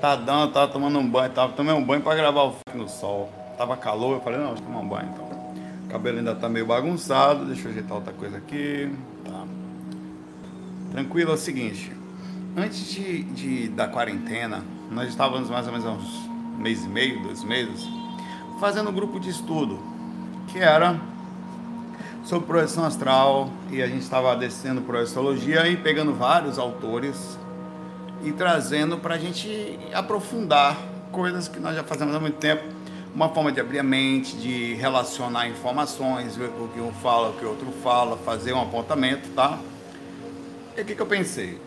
Tá dando, tava tomando um banho, tava tomando um banho para gravar o no sol. Tava calor, eu falei, não, deixa eu tomar um banho então. O cabelo ainda tá meio bagunçado, deixa eu ajeitar outra coisa aqui. Tá. Tranquilo, é o seguinte. Antes de, de da quarentena, nós estávamos mais ou menos uns mês e meio, dois meses, fazendo um grupo de estudo, que era sobre projeção astral, e a gente estava descendo por astrologia e pegando vários autores e trazendo para a gente aprofundar coisas que nós já fazemos há muito tempo, uma forma de abrir a mente, de relacionar informações, ver o que um fala, o que o outro fala, fazer um apontamento, tá? E o que, que eu pensei?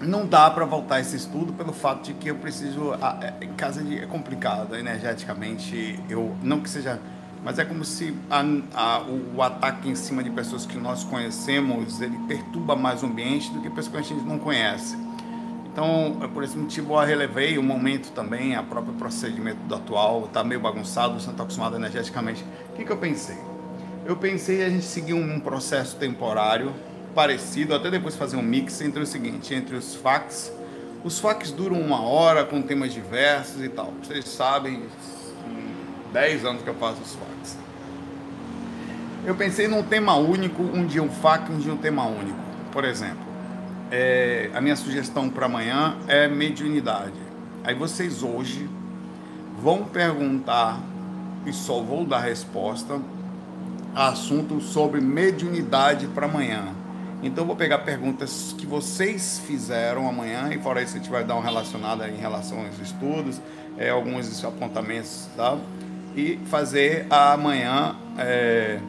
Não dá para voltar esse estudo pelo fato de que eu preciso, é, em casa é complicado energeticamente, eu não que seja mas é como se a, a, o, o, ataque em cima de pessoas que nós conhecemos ele perturba mais o ambiente do que pessoas que a gente não conhece. Então, por esse motivo, eu relevei o momento também, a próprio procedimento do atual, está meio bagunçado, você não está acostumado energeticamente. O que, que eu pensei? Eu pensei a gente seguir um processo temporário parecido, até depois fazer um mix entre o seguinte, entre os fax. Os fax duram uma hora com temas diversos e tal. Vocês sabem, 10 anos que eu faço os fax. Eu pensei num tema único, um dia um fax, um dia um tema único. Por exemplo, é, a minha sugestão para amanhã é mediunidade. Aí vocês hoje vão perguntar e só vou dar resposta a assunto sobre mediunidade para amanhã. Então vou pegar perguntas que vocês fizeram amanhã e fora isso a gente vai dar uma relacionada em relação aos estudos, é, alguns apontamentos, tá? E fazer amanhã é,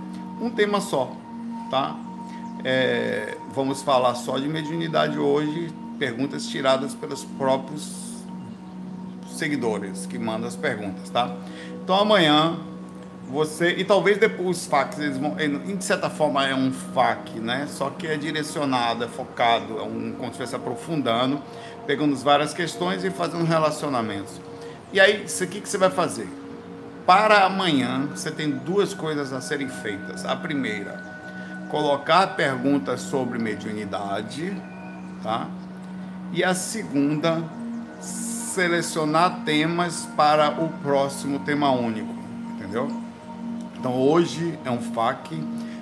um tema só, tá? É, vamos falar só de mediunidade hoje, perguntas tiradas pelos próprios seguidores que mandam as perguntas, tá? Então amanhã você e talvez depois os facs eles vão, de certa forma é um fac, né? Só que é direcionado, é focado, é um como se estivesse aprofundando, pegando várias questões e fazendo relacionamentos. E aí, isso aqui que você vai fazer? Para amanhã, você tem duas coisas a serem feitas. A primeira, colocar perguntas sobre mediunidade, tá? E a segunda, selecionar temas para o próximo tema único, entendeu? Então hoje é um FAQ,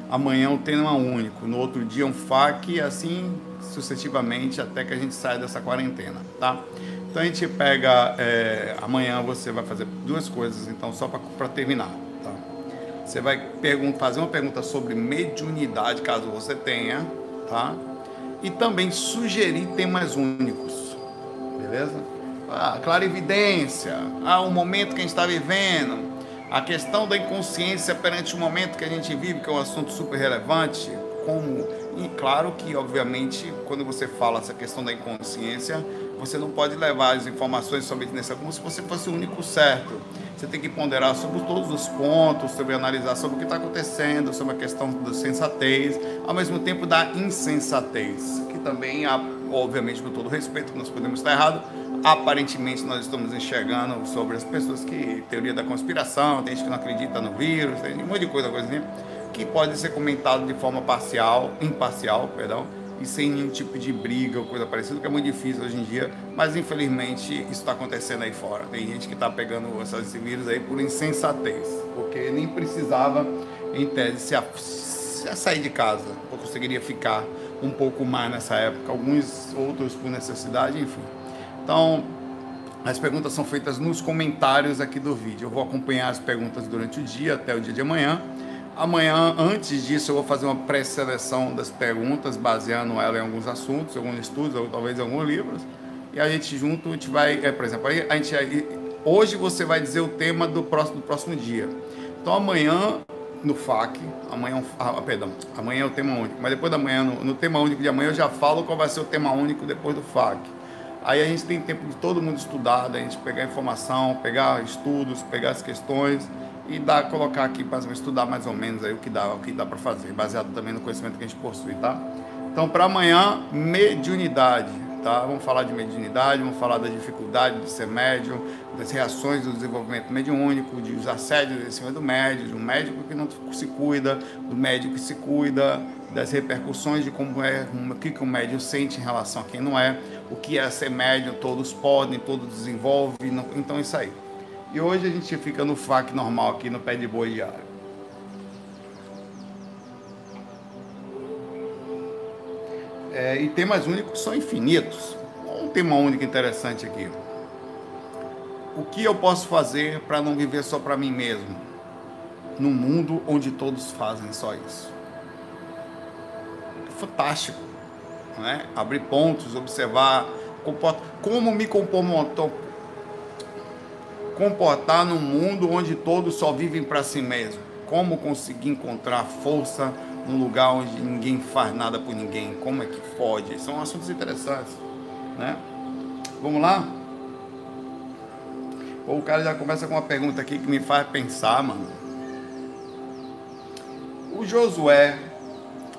amanhã é um tema único, no outro dia é um FAQ assim sucessivamente até que a gente saia dessa quarentena, tá? Então a gente pega, é, amanhã você vai fazer duas coisas, então só para terminar. Você vai fazer uma pergunta sobre mediunidade, caso você tenha, tá? E também sugerir temas únicos, beleza? Ah, clarividência, ah, o momento que a gente está vivendo, a questão da inconsciência perante o momento que a gente vive, que é um assunto super relevante, como e claro que obviamente quando você fala essa questão da inconsciência, você não pode levar as informações sobre isso como se você fosse o único certo. Você tem que ponderar sobre todos os pontos, sobre analisar sobre o que está acontecendo, sobre a questão da sensatez, ao mesmo tempo da insensatez, que também, obviamente, com todo respeito, nós podemos estar errados, aparentemente nós estamos enxergando sobre as pessoas que teoria da conspiração, tem gente que não acredita no vírus, tem um monte de coisa, assim, que pode ser comentado de forma parcial, imparcial, perdão, e sem nenhum tipo de briga ou coisa parecida, que é muito difícil hoje em dia, mas infelizmente isso está acontecendo aí fora. Tem gente que está pegando esses vírus aí por insensatez, porque nem precisava, em tese, se, a, se a sair de casa, ou conseguiria ficar um pouco mais nessa época, alguns outros por necessidade, enfim. Então, as perguntas são feitas nos comentários aqui do vídeo. Eu vou acompanhar as perguntas durante o dia, até o dia de amanhã. Amanhã, antes disso, eu vou fazer uma pré-seleção das perguntas, baseando ela em alguns assuntos, alguns estudos, ou talvez alguns livros. E a gente junto, a gente vai, é, por exemplo, a gente, hoje você vai dizer o tema do próximo, do próximo dia. Então amanhã no FAQ, amanhã, ah, perdão, amanhã é o tema único, mas depois da manhã, no, no, tema único de amanhã, eu já falo qual vai ser o tema único depois do FAQ. Aí a gente tem tempo de todo mundo estudar, a gente pegar informação, pegar estudos, pegar as questões e dar, colocar aqui para estudar mais ou menos aí o que dá, o que dá para fazer, baseado também no conhecimento que a gente possui, tá? Então, para amanhã, mediunidade, tá? Vamos falar de mediunidade, vamos falar da dificuldade de ser médium, das reações do desenvolvimento mediúnico, dos assédios em cima do médium, do médico que não se cuida, do médico que se cuida, das repercussões de como é, o que, que o médium sente em relação a quem não é, o que é ser médium, todos podem, todos desenvolvem, então isso aí. E hoje a gente fica no FAC normal aqui no pé de boi diário. É, e temas únicos são infinitos. Um tema único interessante aqui. O que eu posso fazer para não viver só para mim mesmo? Num mundo onde todos fazem só isso. É fantástico. Né? Abrir pontos, observar como me comportar, comportar num mundo onde todos só vivem para si mesmo. Como conseguir encontrar força num lugar onde ninguém faz nada por ninguém. Como é que pode? São assuntos interessantes, né? Vamos lá? o cara já começa com uma pergunta aqui que me faz pensar, mano. O Josué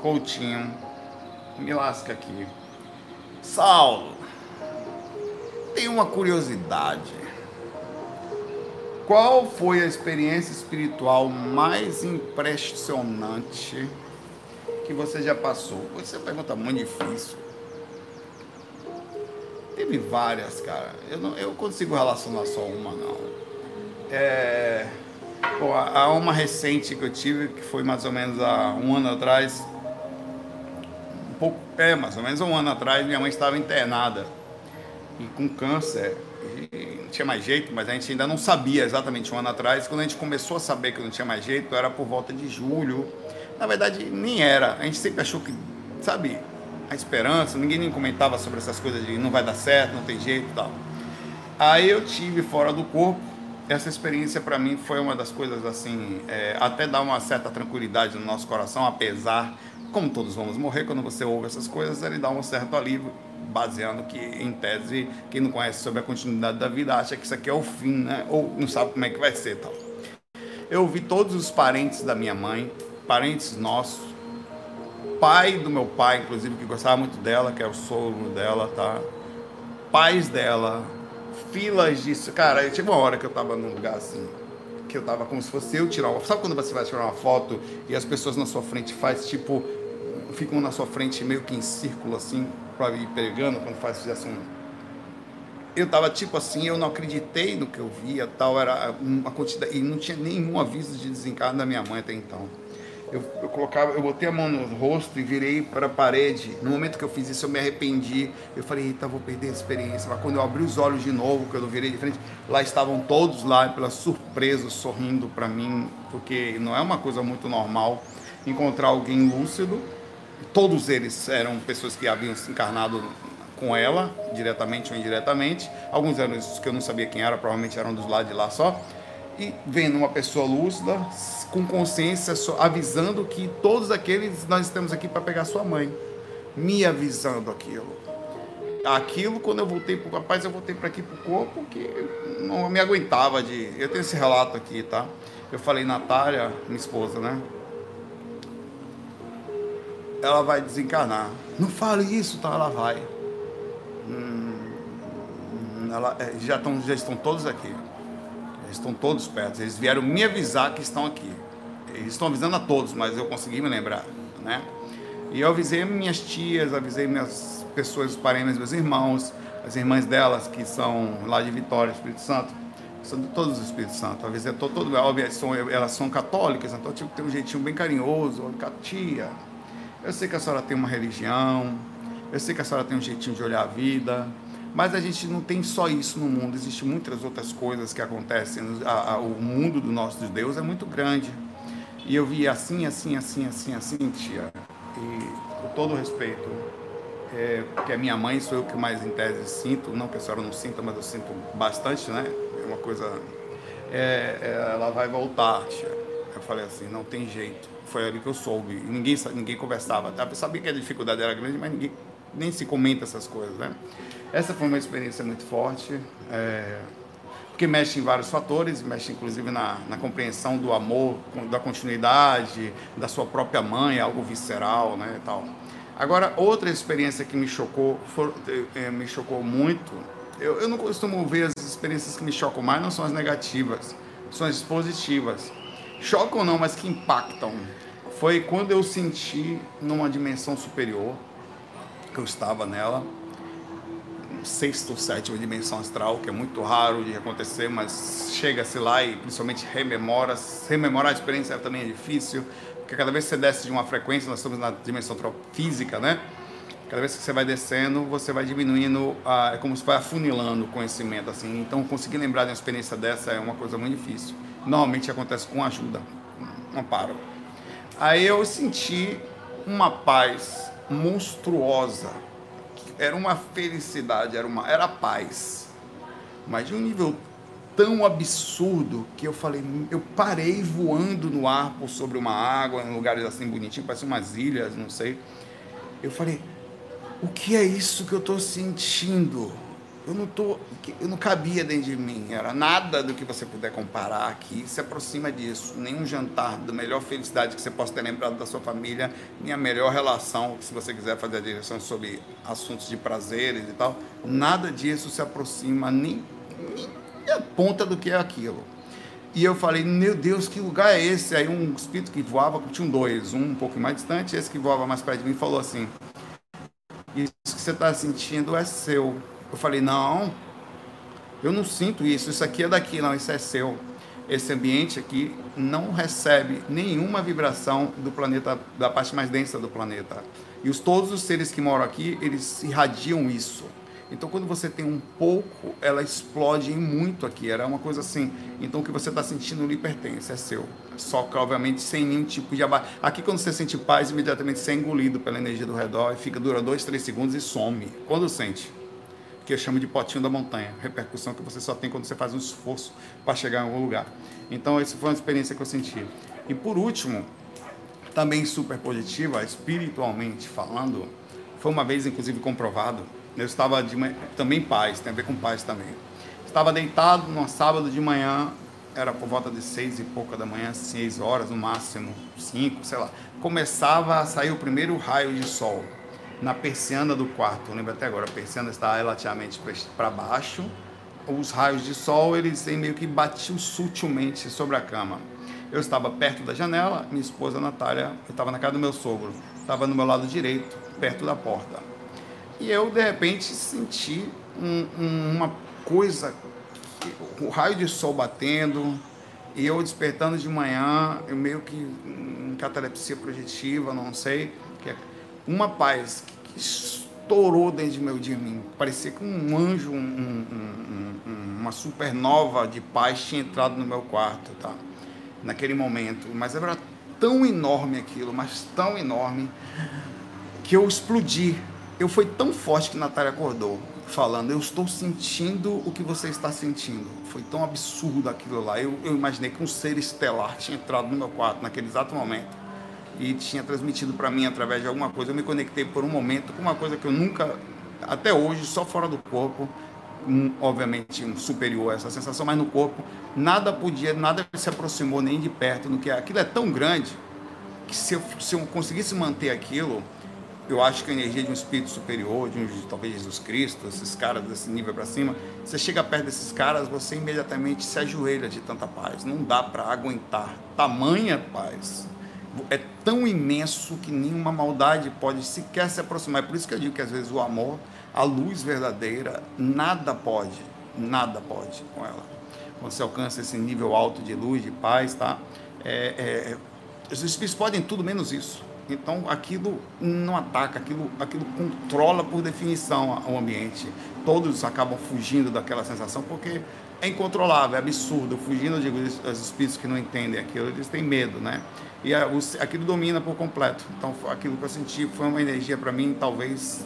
Coutinho me lasca aqui. Saulo, tem uma curiosidade. Qual foi a experiência espiritual mais impressionante que você já passou? É uma pergunta muito difícil. Teve várias, cara. Eu não eu consigo relacionar só uma, não. É, pô, há uma recente que eu tive, que foi mais ou menos há um ano atrás. Um pouco, é, mais ou menos um ano atrás, minha mãe estava internada e com câncer. Tinha mais jeito, mas a gente ainda não sabia exatamente um ano atrás. Quando a gente começou a saber que não tinha mais jeito, era por volta de julho na verdade, nem era. A gente sempre achou que, sabe, a esperança, ninguém nem comentava sobre essas coisas de não vai dar certo, não tem jeito e tal. Aí eu tive fora do corpo. Essa experiência para mim foi uma das coisas assim, é, até dá uma certa tranquilidade no nosso coração, apesar, como todos vamos morrer, quando você ouve essas coisas, ele dá um certo alívio, baseando que, em tese, quem não conhece sobre a continuidade da vida acha que isso aqui é o fim, né? Ou não sabe como é que vai ser tal. Eu ouvi todos os parentes da minha mãe, parentes nossos, pai do meu pai, inclusive, que gostava muito dela, que é o sogro dela, tá? Pais dela, filas disso. Cara, tinha uma hora que eu tava num lugar assim, que eu tava como se fosse eu tirar uma Sabe quando você vai tirar uma foto e as pessoas na sua frente faz tipo. Ficam na sua frente meio que em círculo assim, pra ir pegando, quando faz assim. Eu tava tipo assim, eu não acreditei no que eu via, tal, era uma quantidade. E não tinha nenhum aviso de desencarno da minha mãe até então eu, eu, colocava, eu botei a mão no rosto e virei para a parede. No momento que eu fiz isso, eu me arrependi. Eu falei, eita, vou perder a experiência. Mas quando eu abri os olhos de novo, que eu virei de frente, lá estavam todos lá, pela surpresa, sorrindo para mim, porque não é uma coisa muito normal encontrar alguém lúcido. Todos eles eram pessoas que haviam se encarnado com ela, diretamente ou indiretamente. Alguns eram os que eu não sabia quem era, provavelmente eram dos lados de lá só e vendo uma pessoa lúcida, com consciência, avisando que todos aqueles nós estamos aqui para pegar sua mãe, me avisando aquilo. Aquilo, quando eu voltei para o rapaz, eu voltei para aqui para o corpo, que não me aguentava de. Eu tenho esse relato aqui, tá? Eu falei, Natália, minha esposa, né? Ela vai desencarnar. Não fale isso, tá? Ela vai. Hum, ela, é, já, estão, já estão todos aqui estão todos perto. Eles vieram me avisar que estão aqui. Eles estão avisando a todos, mas eu consegui me lembrar, né? E eu avisei minhas tias, avisei minhas pessoas, os parentes, meus irmãos, as irmãs delas que são lá de Vitória, Espírito Santo, são de todos os Espíritos Santo. Avisei todo, todo, elas são católicas, então eu tive que ter um jeitinho bem carinhoso. Tia, eu sei que a senhora tem uma religião, eu sei que a senhora tem um jeitinho de olhar a vida, mas a gente não tem só isso no mundo, existem muitas outras coisas que acontecem. O mundo do nosso Deus é muito grande. E eu vi assim, assim, assim, assim, assim, tia. E com todo respeito, é, porque a minha mãe sou eu que mais em tese sinto, não que a senhora não sinta, mas eu sinto bastante, né? É uma coisa. É, é, ela vai voltar, tia. Eu falei assim, não tem jeito. Foi ali que eu soube. Ninguém, ninguém conversava. Eu sabia que a dificuldade era grande, mas ninguém nem se comenta essas coisas, né? Essa foi uma experiência muito forte, é, porque mexe em vários fatores, mexe inclusive na, na, compreensão do amor, da continuidade, da sua própria mãe, algo visceral, né, tal. Agora, outra experiência que me chocou, for, é, me chocou muito, eu, eu não costumo ver as experiências que me chocam mais, não são as negativas, são as positivas. Chocam não, mas que impactam. Foi quando eu senti numa dimensão superior, que eu estava nela, sexta ou sétima dimensão astral, que é muito raro de acontecer, mas chega-se lá e principalmente rememora. Rememorar a experiência também é difícil, porque cada vez que você desce de uma frequência, nós estamos na dimensão física, né? Cada vez que você vai descendo, você vai diminuindo, é como se vai afunilando o conhecimento, assim. Então, conseguir lembrar de uma experiência dessa é uma coisa muito difícil. Normalmente acontece com ajuda, um amparo. Aí eu senti uma paz monstruosa. Era uma felicidade, era uma era paz. Mas de um nível tão absurdo que eu falei, eu parei voando no ar por sobre uma água, em lugares assim bonitinhos, parece umas ilhas, não sei. Eu falei, o que é isso que eu estou sentindo? Eu não tô, eu não cabia dentro de mim. Era nada do que você puder comparar aqui se aproxima disso. Nenhum jantar da melhor felicidade que você possa ter lembrado da sua família, nem a melhor relação, se você quiser fazer a direção sobre assuntos de prazeres e tal. Nada disso se aproxima nem, nem a ponta do que é aquilo. E eu falei, meu Deus, que lugar é esse? Aí um espírito que voava, tinham dois, um um pouco mais distante, esse que voava mais perto de mim falou assim: você está sentindo é seu eu falei, não, eu não sinto isso, isso aqui é daqui, não, isso é seu. Esse ambiente aqui não recebe nenhuma vibração do planeta, da parte mais densa do planeta. E os, todos os seres que moram aqui, eles irradiam isso. Então, quando você tem um pouco, ela explode em muito aqui. Era uma coisa assim. Então, o que você está sentindo lhe pertence, é seu. Só que, obviamente, sem nenhum tipo de abate. Aqui, quando você sente paz, imediatamente você é engolido pela energia do redor e fica, dura dois, três segundos e some. Quando sente? que eu chamo de potinho da montanha, repercussão que você só tem quando você faz um esforço para chegar em algum lugar. Então, essa foi uma experiência que eu senti. E por último, também super positiva, espiritualmente falando, foi uma vez inclusive comprovado. Eu estava de também paz, tem a ver com paz também. Estava deitado num sábado de manhã, era por volta de seis e pouca da manhã, seis horas no máximo, cinco, sei lá. Começava a sair o primeiro raio de sol na persiana do quarto. Eu lembro até agora, a persiana está relativamente para baixo. Os raios de sol, eles meio que batiam sutilmente sobre a cama. Eu estava perto da janela, minha esposa Natália, eu estava na casa do meu sogro, estava no meu lado direito, perto da porta. E eu, de repente, senti um, um, uma coisa, o raio de sol batendo, e eu despertando de manhã, eu meio que em catalepsia projetiva, não sei, é uma paz que estourou dentro de meu de mim. Parecia que um anjo, um, um, um, uma supernova de paz tinha entrado no meu quarto, tá? Naquele momento. Mas era tão enorme aquilo, mas tão enorme, que eu explodi. Eu fui tão forte que Natália acordou, falando: Eu estou sentindo o que você está sentindo. Foi tão absurdo aquilo lá. Eu, eu imaginei que um ser estelar tinha entrado no meu quarto naquele exato momento e tinha transmitido para mim através de alguma coisa. Eu me conectei por um momento com uma coisa que eu nunca, até hoje, só fora do corpo, um, obviamente um superior a essa sensação, mas no corpo nada podia, nada se aproximou nem de perto no que é. Aquilo é tão grande que se eu, se eu conseguisse manter aquilo, eu acho que a energia de um espírito superior, de um, talvez Jesus Cristo, esses caras desse nível para cima, você chega perto desses caras, você imediatamente se ajoelha de tanta paz. Não dá para aguentar tamanha paz é tão imenso que nenhuma maldade pode sequer se aproximar. É por isso que eu digo que às vezes o amor, a luz verdadeira, nada pode, nada pode com ela. Quando você alcança esse nível alto de luz, de paz, tá? É, é, os espíritos podem tudo menos isso. Então aquilo não ataca, aquilo, aquilo controla por definição o ambiente. Todos acabam fugindo daquela sensação porque é incontrolável, é absurdo. Fugindo, eu digo, os espíritos que não entendem aquilo, eles têm medo, né? E aquilo domina por completo. Então, aquilo que eu senti foi uma energia para mim, talvez,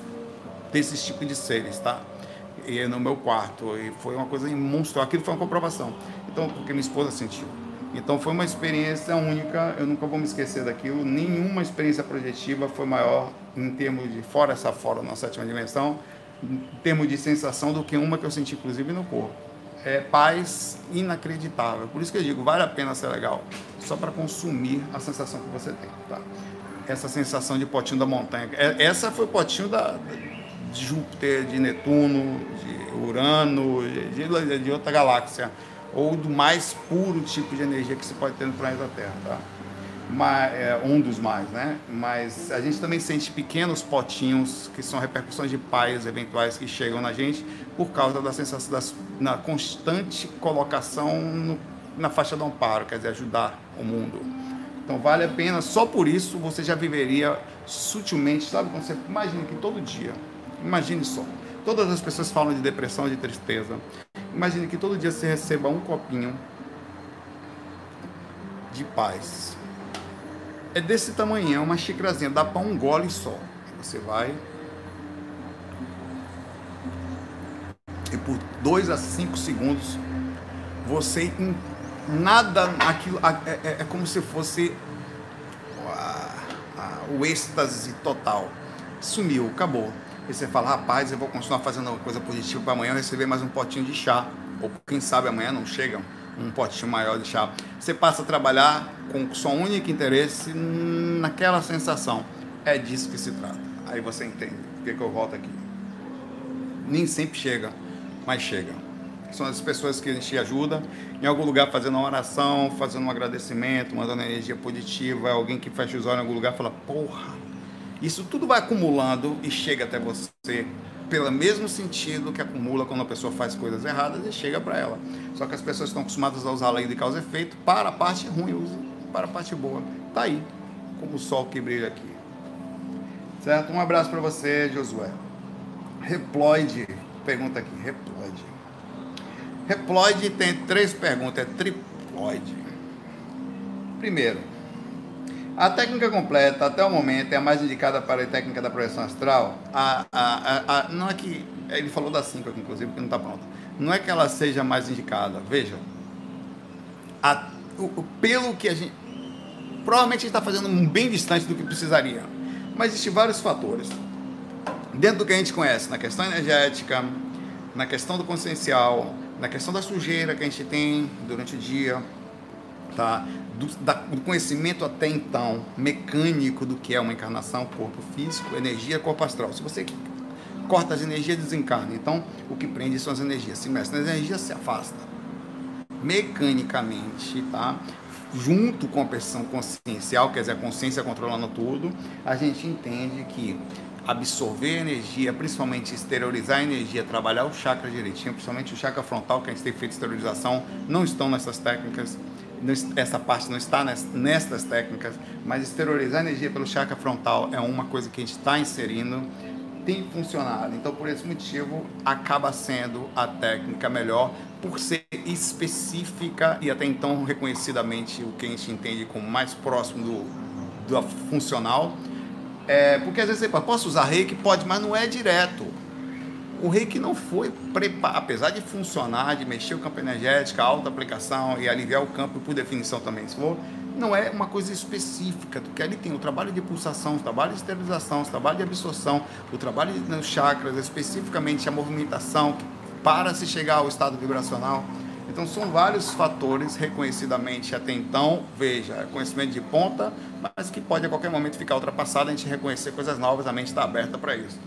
desses tipos de seres, tá? E no meu quarto. E foi uma coisa monstruosa. Aquilo foi uma comprovação. Então, porque minha esposa sentiu. Então, foi uma experiência única. Eu nunca vou me esquecer daquilo. Nenhuma experiência projetiva foi maior em termos de, fora essa fora, na sétima dimensão, em termos de sensação, do que uma que eu senti, inclusive, no corpo é, paz inacreditável. Por isso que eu digo, vale a pena ser legal, só para consumir a sensação que você tem, tá? Essa sensação de potinho da montanha. É, essa foi o potinho da, de Júpiter, de Netuno, de Urano, de, de outra galáxia, ou do mais puro tipo de energia que se pode ter no planeta Terra, tá? mas, é, um dos mais, né? Mas a gente também sente pequenos potinhos que são repercussões de pais eventuais que chegam na gente por causa da sensação da na constante colocação no, na faixa do amparo, quer dizer, ajudar o mundo. Então vale a pena, só por isso você já viveria sutilmente, sabe? Quando você imagina que todo dia, imagine só, todas as pessoas falam de depressão, de tristeza. Imagine que todo dia você receba um copinho de paz é desse tamanho, é uma xícarazinha, dá para um gole só. Você vai. E por 2 a 5 segundos, você nada aquilo é, é, é, como se fosse o êxtase total. Sumiu, acabou. E você fala, rapaz, eu vou continuar fazendo uma coisa positiva para amanhã receber mais um potinho de chá. Ou quem sabe amanhã não chega um potinho maior de chá. Você passa a trabalhar com seu único interesse naquela sensação. É disso que se trata. Aí você entende por que, eu volto aqui. Nem sempre chega, mas chega. São as pessoas que a gente ajuda em algum lugar fazendo uma oração, fazendo um agradecimento, mandando energia positiva, alguém que fecha os olhos em algum lugar fala, porra, isso tudo vai acumulando e chega até você pelo mesmo sentido que acumula quando a pessoa faz coisas erradas e chega para ela. Só que as pessoas estão acostumadas a usar a lei de causa e efeito para a parte ruim, usa para a parte boa. Tá aí, como o sol que brilha aqui. Certo? Um abraço para você, Josué. Reploide, pergunta aqui, reploide. Reploide tem três perguntas, é triploide. Primeiro, a técnica completa, até o momento, é a mais indicada para a técnica da projeção astral. A, a, a, não é que. Ele falou da 5 aqui, inclusive, porque não está pronta. Não é que ela seja mais indicada. Veja. O, pelo que a gente. Provavelmente a gente está fazendo bem distante do que precisaria. Mas existem vários fatores. Dentro do que a gente conhece, na questão energética, na questão do consciencial, na questão da sujeira que a gente tem durante o dia, tá? do, da, do conhecimento até então mecânico do que é uma encarnação, corpo físico, energia, corpo astral. Se você corta as energias, desencarna. Então, o que prende são as energias. Se mexe nas energias, se afasta. Mecanicamente, tá? Junto com a percepção consciencial, quer dizer, a consciência controlando tudo, a gente entende que absorver energia, principalmente exteriorizar energia, trabalhar o chakra direitinho, principalmente o chakra frontal, que a gente tem feito exteriorização, não estão nessas técnicas essa parte não está nestas técnicas, mas exteriorizar energia pelo chakra frontal é uma coisa que a gente está inserindo, tem funcionado. Então, por esse motivo, acaba sendo a técnica melhor por ser específica e até então reconhecidamente o que a gente entende como mais próximo do, do funcional. É, porque às vezes você pode, posso usar reiki? Pode, mas não é direto o reiki não foi preparado, apesar de funcionar, de mexer o campo energético, a alta aplicação e aliviar o campo por definição também, se for, não é uma coisa específica, porque ali tem o trabalho de pulsação, o trabalho de esterilização, o trabalho de absorção, o trabalho nos chakras, especificamente a movimentação para se chegar ao estado vibracional. Então são vários fatores reconhecidamente até então, veja, é conhecimento de ponta, mas que pode a qualquer momento ficar ultrapassado, a gente reconhecer coisas novas, a mente está aberta para isso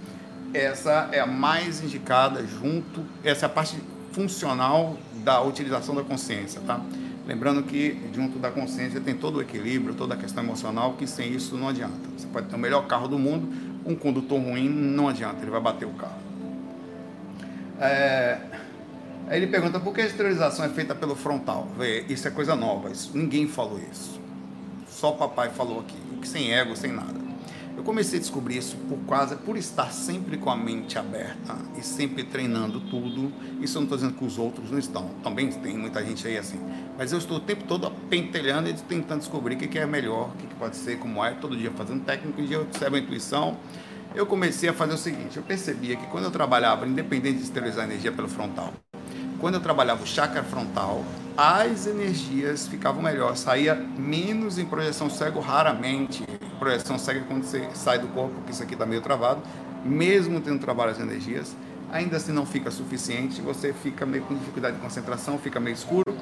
essa é a mais indicada junto, essa é a parte funcional da utilização da consciência, tá? Lembrando que junto da consciência tem todo o equilíbrio, toda a questão emocional, que sem isso não adianta. Você pode ter o melhor carro do mundo, um condutor ruim não adianta, ele vai bater o carro. É... Aí ele pergunta por que a esterilização é feita pelo frontal? Vê, isso é coisa nova, isso, ninguém falou isso. Só o papai falou aqui, sem ego, sem nada. Eu comecei a descobrir isso por causa, por estar sempre com a mente aberta e sempre treinando tudo. Isso eu não estou dizendo que os outros não estão. Também tem muita gente aí assim. Mas eu estou o tempo todo pentelhando e tentando descobrir o que é melhor, o que pode ser, como é. Todo dia fazendo técnico, um dia eu observo a intuição. Eu comecei a fazer o seguinte: eu percebia que quando eu trabalhava, independente de esterilizar energia pelo frontal, quando eu trabalhava o chakra frontal, as energias ficavam melhor, saía menos em projeção cego raramente. Projeção cega quando você sai do corpo, que isso aqui está meio travado, mesmo tendo trabalho as energias, ainda assim não fica suficiente, você fica meio com dificuldade de concentração, fica meio escuro.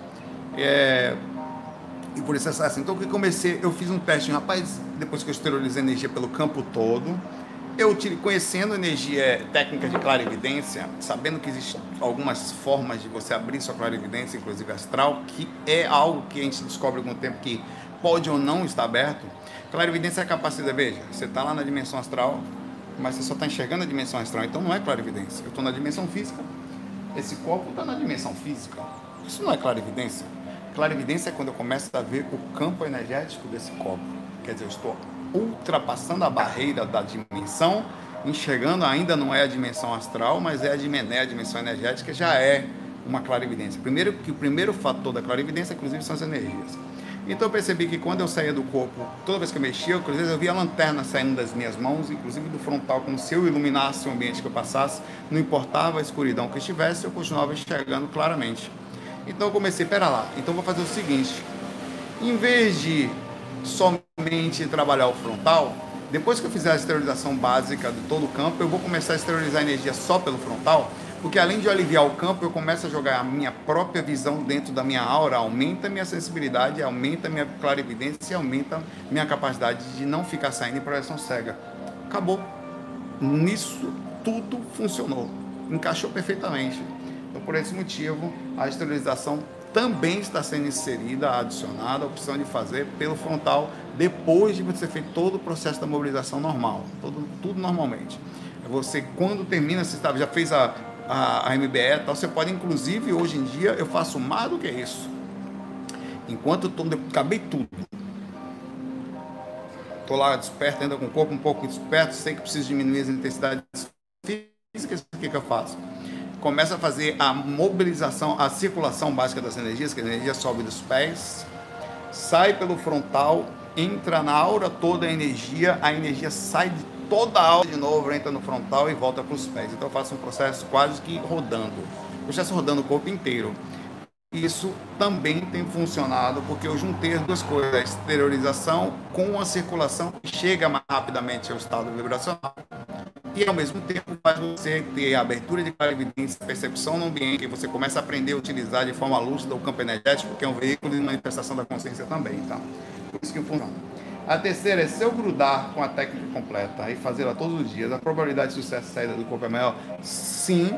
É... E por isso é assim. Então, que comecei, eu fiz um teste, rapaz, depois que eu esterilizei energia pelo campo todo, eu conhecendo energia técnica de clarividência, sabendo que existem algumas formas de você abrir sua clarividência, inclusive astral, que é algo que a gente descobre com o tempo que pode ou não estar aberto. Clarividência é a capacidade, veja, você está lá na dimensão astral, mas você só está enxergando a dimensão astral, então não é clarividência. Eu estou na dimensão física, esse corpo está na dimensão física. Isso não é clarividência. Clarividência é quando eu começo a ver o campo energético desse corpo. Quer dizer, eu estou ultrapassando a barreira da dimensão, enxergando ainda não é a dimensão astral, mas é a, é a dimensão energética, já é uma clarividência. Primeiro que o primeiro fator da clarividência, inclusive, são as energias. Então eu percebi que quando eu saía do corpo, toda vez que eu mexia, eu, eu via a lanterna saindo das minhas mãos, inclusive do frontal, como se eu iluminasse o ambiente que eu passasse, não importava a escuridão que estivesse, eu continuava enxergando claramente. Então eu comecei, pera lá, então vou fazer o seguinte, em vez de somente trabalhar o frontal, depois que eu fizer a esterilização básica de todo o campo, eu vou começar a esterilizar a energia só pelo frontal, porque além de aliviar o campo, eu começo a jogar a minha própria visão dentro da minha aura, aumenta a minha sensibilidade, aumenta a minha clarividência e aumenta a minha capacidade de não ficar saindo em projeção cega. Acabou. Nisso tudo funcionou. Encaixou perfeitamente. Então, por esse motivo, a esterilização também está sendo inserida, adicionada a opção de fazer pelo frontal depois de você feito todo o processo da mobilização normal, tudo normalmente. Você, quando termina, você já fez a, a, a MBE tal, você pode, inclusive, hoje em dia, eu faço mais do que isso. Enquanto eu tô, acabei tudo. Estou lá desperto, ainda com o corpo um pouco desperto, sei que preciso diminuir as intensidades físicas, o que, que eu faço? Começa a fazer a mobilização, a circulação básica das energias, que a energia sobe dos pés, sai pelo frontal, entra na aura toda a energia, a energia sai de toda a aula de novo, entra no frontal e volta para os pés. Então eu faço um processo quase que rodando, processo rodando o corpo inteiro. Isso também tem funcionado porque eu juntei as duas coisas, a exteriorização com a circulação que chega mais rapidamente ao estado vibracional e ao mesmo tempo faz você ter abertura de clarividência, percepção no ambiente, e você começa a aprender a utilizar de forma lúcida o campo energético, que é um veículo de manifestação da consciência também, tá? Por isso que funciona. A terceira é se eu grudar com a técnica completa e fazê-la todos os dias, a probabilidade de sucesso saída do corpo é maior? Sim,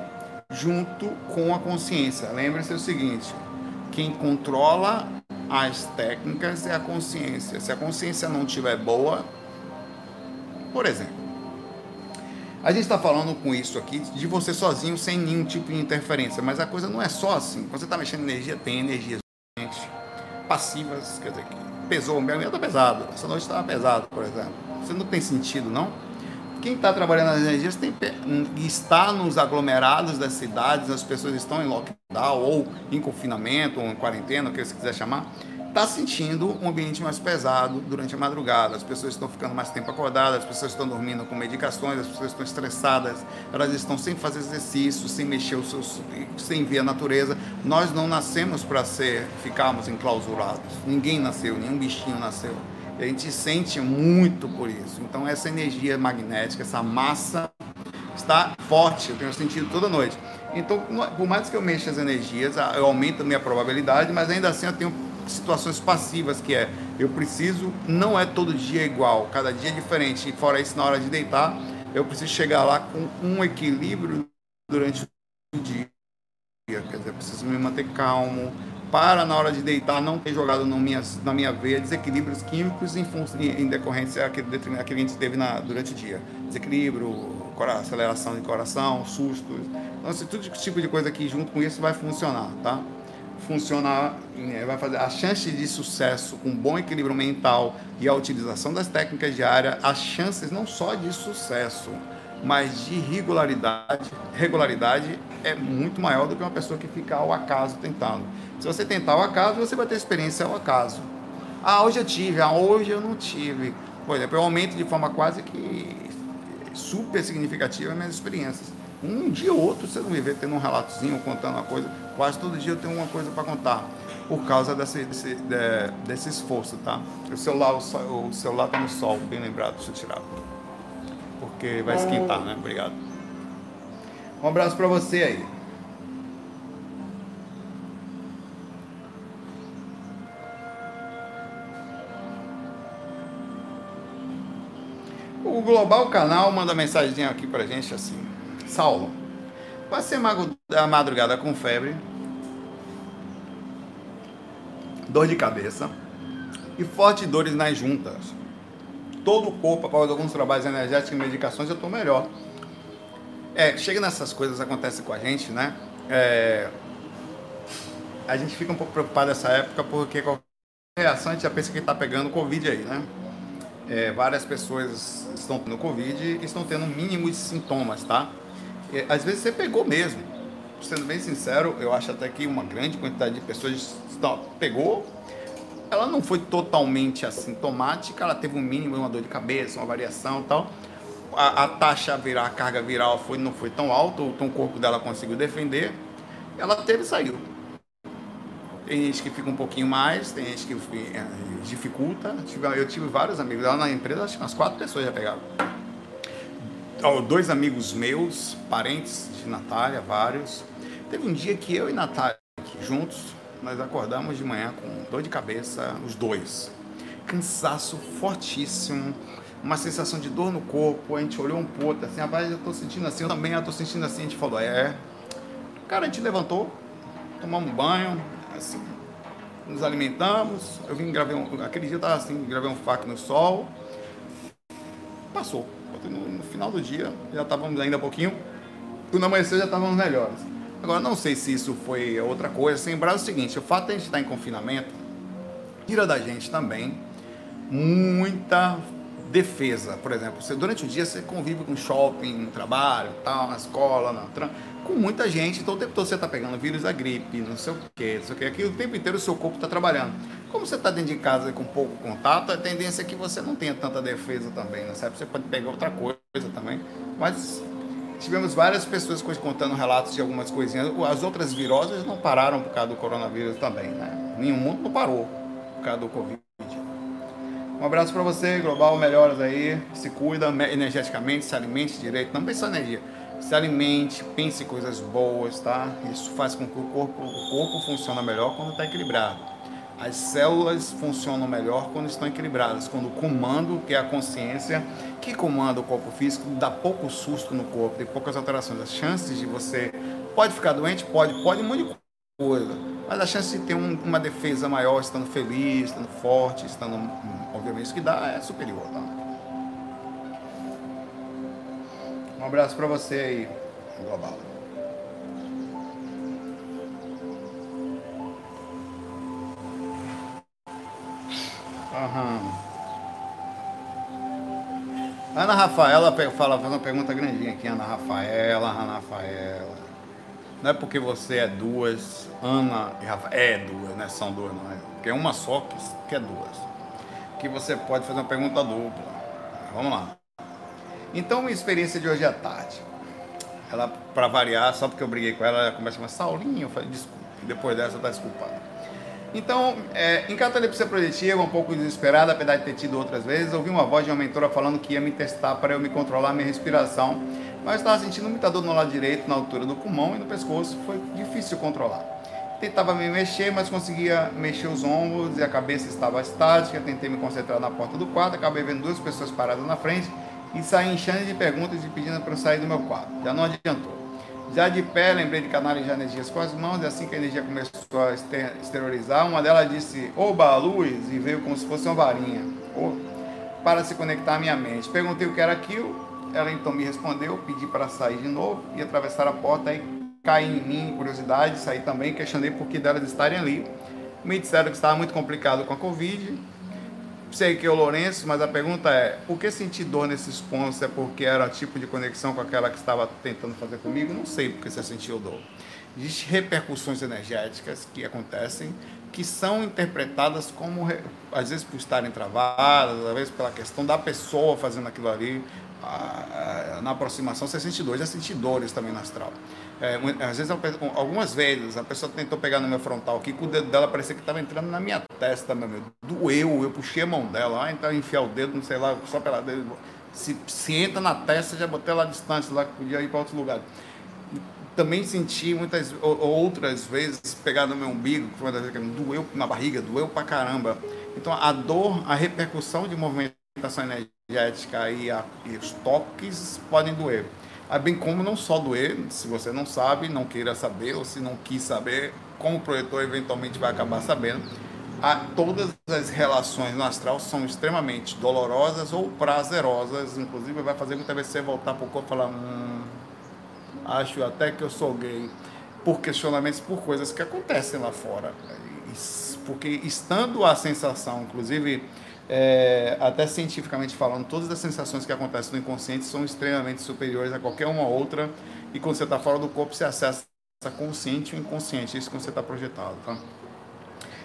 junto com a consciência. Lembre-se o seguinte: quem controla as técnicas é a consciência. Se a consciência não estiver boa, por exemplo, a gente está falando com isso aqui de você sozinho, sem nenhum tipo de interferência, mas a coisa não é só assim. Quando você está mexendo em energia, tem energias passivas, quer dizer, pesou, minha está pesado, essa noite estava pesado, por exemplo. Isso não tem sentido, não? Quem está trabalhando nas energias tem, está nos aglomerados das cidades, as pessoas estão em lockdown ou em confinamento ou em quarentena, o que você quiser chamar, está sentindo um ambiente mais pesado durante a madrugada. As pessoas estão ficando mais tempo acordadas, as pessoas estão dormindo com medicações, as pessoas estão estressadas, elas estão sem fazer exercício, sem mexer os seus, sem ver a natureza. Nós não nascemos para ser ficarmos enclausurados. Ninguém nasceu, nenhum bichinho nasceu. A gente sente muito por isso. Então essa energia magnética, essa massa está forte, eu tenho sentido toda noite. Então, por mais que eu mexa as energias, eu aumento a minha probabilidade, mas ainda assim eu tenho situações passivas, que é eu preciso, não é todo dia igual, cada dia é diferente. E fora isso, na hora de deitar, eu preciso chegar lá com um equilíbrio durante o dia. Quer dizer, eu preciso me manter calmo, para na hora de deitar não ter jogado na minha, na minha veia desequilíbrios químicos em, em decorrência daquele, que a gente teve na, durante o dia. Desequilíbrio, aceleração de coração, sustos. Então, esse todo tipo de coisa aqui junto com isso vai funcionar, tá? funcionar, né, vai fazer a chance de sucesso com bom equilíbrio mental e a utilização das técnicas diárias, as chances não só de sucesso, mas de regularidade, regularidade é muito maior do que uma pessoa que fica ao acaso tentando. Se você tentar ao acaso, você vai ter experiência ao acaso. Ah, hoje eu tive, ah, hoje eu não tive. Por exemplo, eu aumento de forma quase que super significativa minhas experiências. Um dia ou outro você não me vê tendo um relatozinho, contando uma coisa. Quase todo dia eu tenho uma coisa para contar. Por causa desse, desse, de, desse esforço, tá? O celular, o celular tá no sol, bem lembrado, deixa eu tirar. Porque vai esquentar, né? Obrigado. Um abraço para você aí. O Global Canal manda mensagem aqui pra gente assim. Saulo, passei a madrugada com febre, dor de cabeça e fortes dores nas juntas. Todo o corpo, após alguns trabalhos energéticos e medicações, eu estou melhor. É, chega nessas coisas, acontece com a gente, né? É, a gente fica um pouco preocupado nessa época porque qualquer reação a gente já pensa que está pegando Covid aí, né? É, várias pessoas estão tendo Covid e estão tendo mínimos sintomas, tá? E, às vezes você pegou mesmo. Sendo bem sincero, eu acho até que uma grande quantidade de pessoas estão, pegou. Ela não foi totalmente assintomática, ela teve um mínimo, uma dor de cabeça, uma variação e tal. A, a, taxa viral, a carga viral foi, não foi tão alta, então o corpo dela conseguiu defender. Ela teve e saiu. Tem gente que fica um pouquinho mais, tem gente que é, dificulta. Eu tive vários amigos lá na empresa, acho que umas quatro pessoas já pegaram. Dois amigos meus, parentes de Natália, vários. Teve um dia que eu e Natália, juntos, nós acordamos de manhã com dor de cabeça, os dois. Cansaço fortíssimo, uma sensação de dor no corpo. A gente olhou um pro outro assim, rapaz, eu tô sentindo assim, eu também eu tô sentindo assim. A gente falou, é. Cara, a gente levantou, tomamos um banho, assim, nos alimentamos. Eu vim gravei um, aquele dia eu tava assim, gravei um fac no sol. Passou. No, no final do dia já estávamos ainda pouquinho. No amanhecer já estávamos melhores. Agora não sei se isso foi outra coisa. Lembrar o seguinte, o fato de a gente estar em confinamento tira da gente também muita defesa. Por exemplo, você, durante o dia você convive com shopping, no trabalho, tal, na escola, na com muita gente, então o tempo todo você está pegando vírus da gripe, não sei o que, não sei o que, aqui o tempo inteiro o seu corpo está trabalhando. Como você está dentro de casa com pouco contato, a tendência é que você não tenha tanta defesa também, né? Sabe? Você pode pegar outra coisa também. Mas tivemos várias pessoas contando relatos de algumas coisinhas. As outras viroses não pararam por causa do coronavírus também, né? Nenhum mundo não parou por causa do Covid. Um abraço para você, Global, melhoras aí. Se cuida energeticamente, se alimente direito. Não pense energia se alimente, pense em coisas boas, tá? Isso faz com que o corpo, o corpo funcione melhor quando está equilibrado. As células funcionam melhor quando estão equilibradas, quando o comando, que é a consciência, que comanda o corpo físico, dá pouco susto no corpo, tem poucas alterações. As chances de você pode ficar doente, pode, pode muita coisa, mas a chance de ter um, uma defesa maior, estando feliz, estando forte, estando, obviamente, isso que dá é superior, tá? Um abraço para você aí, Global. Ana Rafaela fala, faz uma pergunta grandinha aqui, Ana Rafaela, Ana Rafaela. Não é porque você é duas, Ana e Rafaela. É duas, né? São duas, não é? Porque é uma só que, é duas. Que você pode fazer uma pergunta dupla. Vamos lá. Então, minha experiência de hoje à tarde. Ela, para variar, só porque eu briguei com ela, ela começa a chamar Saulinho. Eu falei, desculpa. Depois dessa, tá desculpada. Então, é, em catalepsia projetiva, um pouco desesperada, apesar de ter tido outras vezes, ouvi uma voz de uma mentora falando que ia me testar para eu me controlar minha respiração, mas estava sentindo muita dor no lado direito, na altura do pulmão e no pescoço, foi difícil controlar. Tentava me mexer, mas conseguia mexer os ombros e a cabeça estava estática, tentei me concentrar na porta do quarto, acabei vendo duas pessoas paradas na frente e saí enchendo de perguntas e pedindo para eu sair do meu quarto. Já não adiantou. Já de pé, lembrei de canalizar energias com as mãos, e assim que a energia começou a exteriorizar, uma delas disse, oba, luz, e veio como se fosse uma varinha, para se conectar à minha mente. Perguntei o que era aquilo, ela então me respondeu, pedi para sair de novo e atravessar a porta, e caí em mim, curiosidade, saí também, questionei por que delas estarem ali. Me disseram que estava muito complicado com a Covid, sei que é o Lourenço, mas a pergunta é: por que senti dor nesses pontos? É porque era tipo de conexão com aquela que estava tentando fazer comigo? Não sei porque você sentiu dor. Existem repercussões energéticas que acontecem que são interpretadas como, às vezes, por estarem travadas, às vezes pela questão da pessoa fazendo aquilo ali. na aproximação, você sente dor. Já senti dores também no astral. É, às vezes, algumas vezes, a pessoa tentou pegar no meu frontal aqui, com o dedo dela parecia que estava entrando na minha testa, meu Deus. Doeu, eu puxei a mão dela, ah, então enfiar o dedo, não sei lá, só pela dedo. Se, se entra na testa, já botei lá distante, lá que podia ir para outro lugar. Também senti muitas outras vezes pegar no meu umbigo, doeu na barriga, doeu pra caramba. Então a dor, a repercussão de movimentação energética e, a, e os toques podem doer. Ah, bem como não só doer, se você não sabe, não queira saber, ou se não quis saber, como o projetor eventualmente vai acabar sabendo, a, todas as relações no astral são extremamente dolorosas ou prazerosas. Inclusive, vai fazer muitas vezes você voltar para o corpo e falar: hum, acho até que eu sou gay. Por questionamentos, por coisas que acontecem lá fora. Porque estando a sensação, inclusive, é, até cientificamente falando, todas as sensações que acontecem no inconsciente são extremamente superiores a qualquer uma outra. E quando você está fora do corpo, você acessa consciente ou inconsciente, isso que você está projetado. Tá?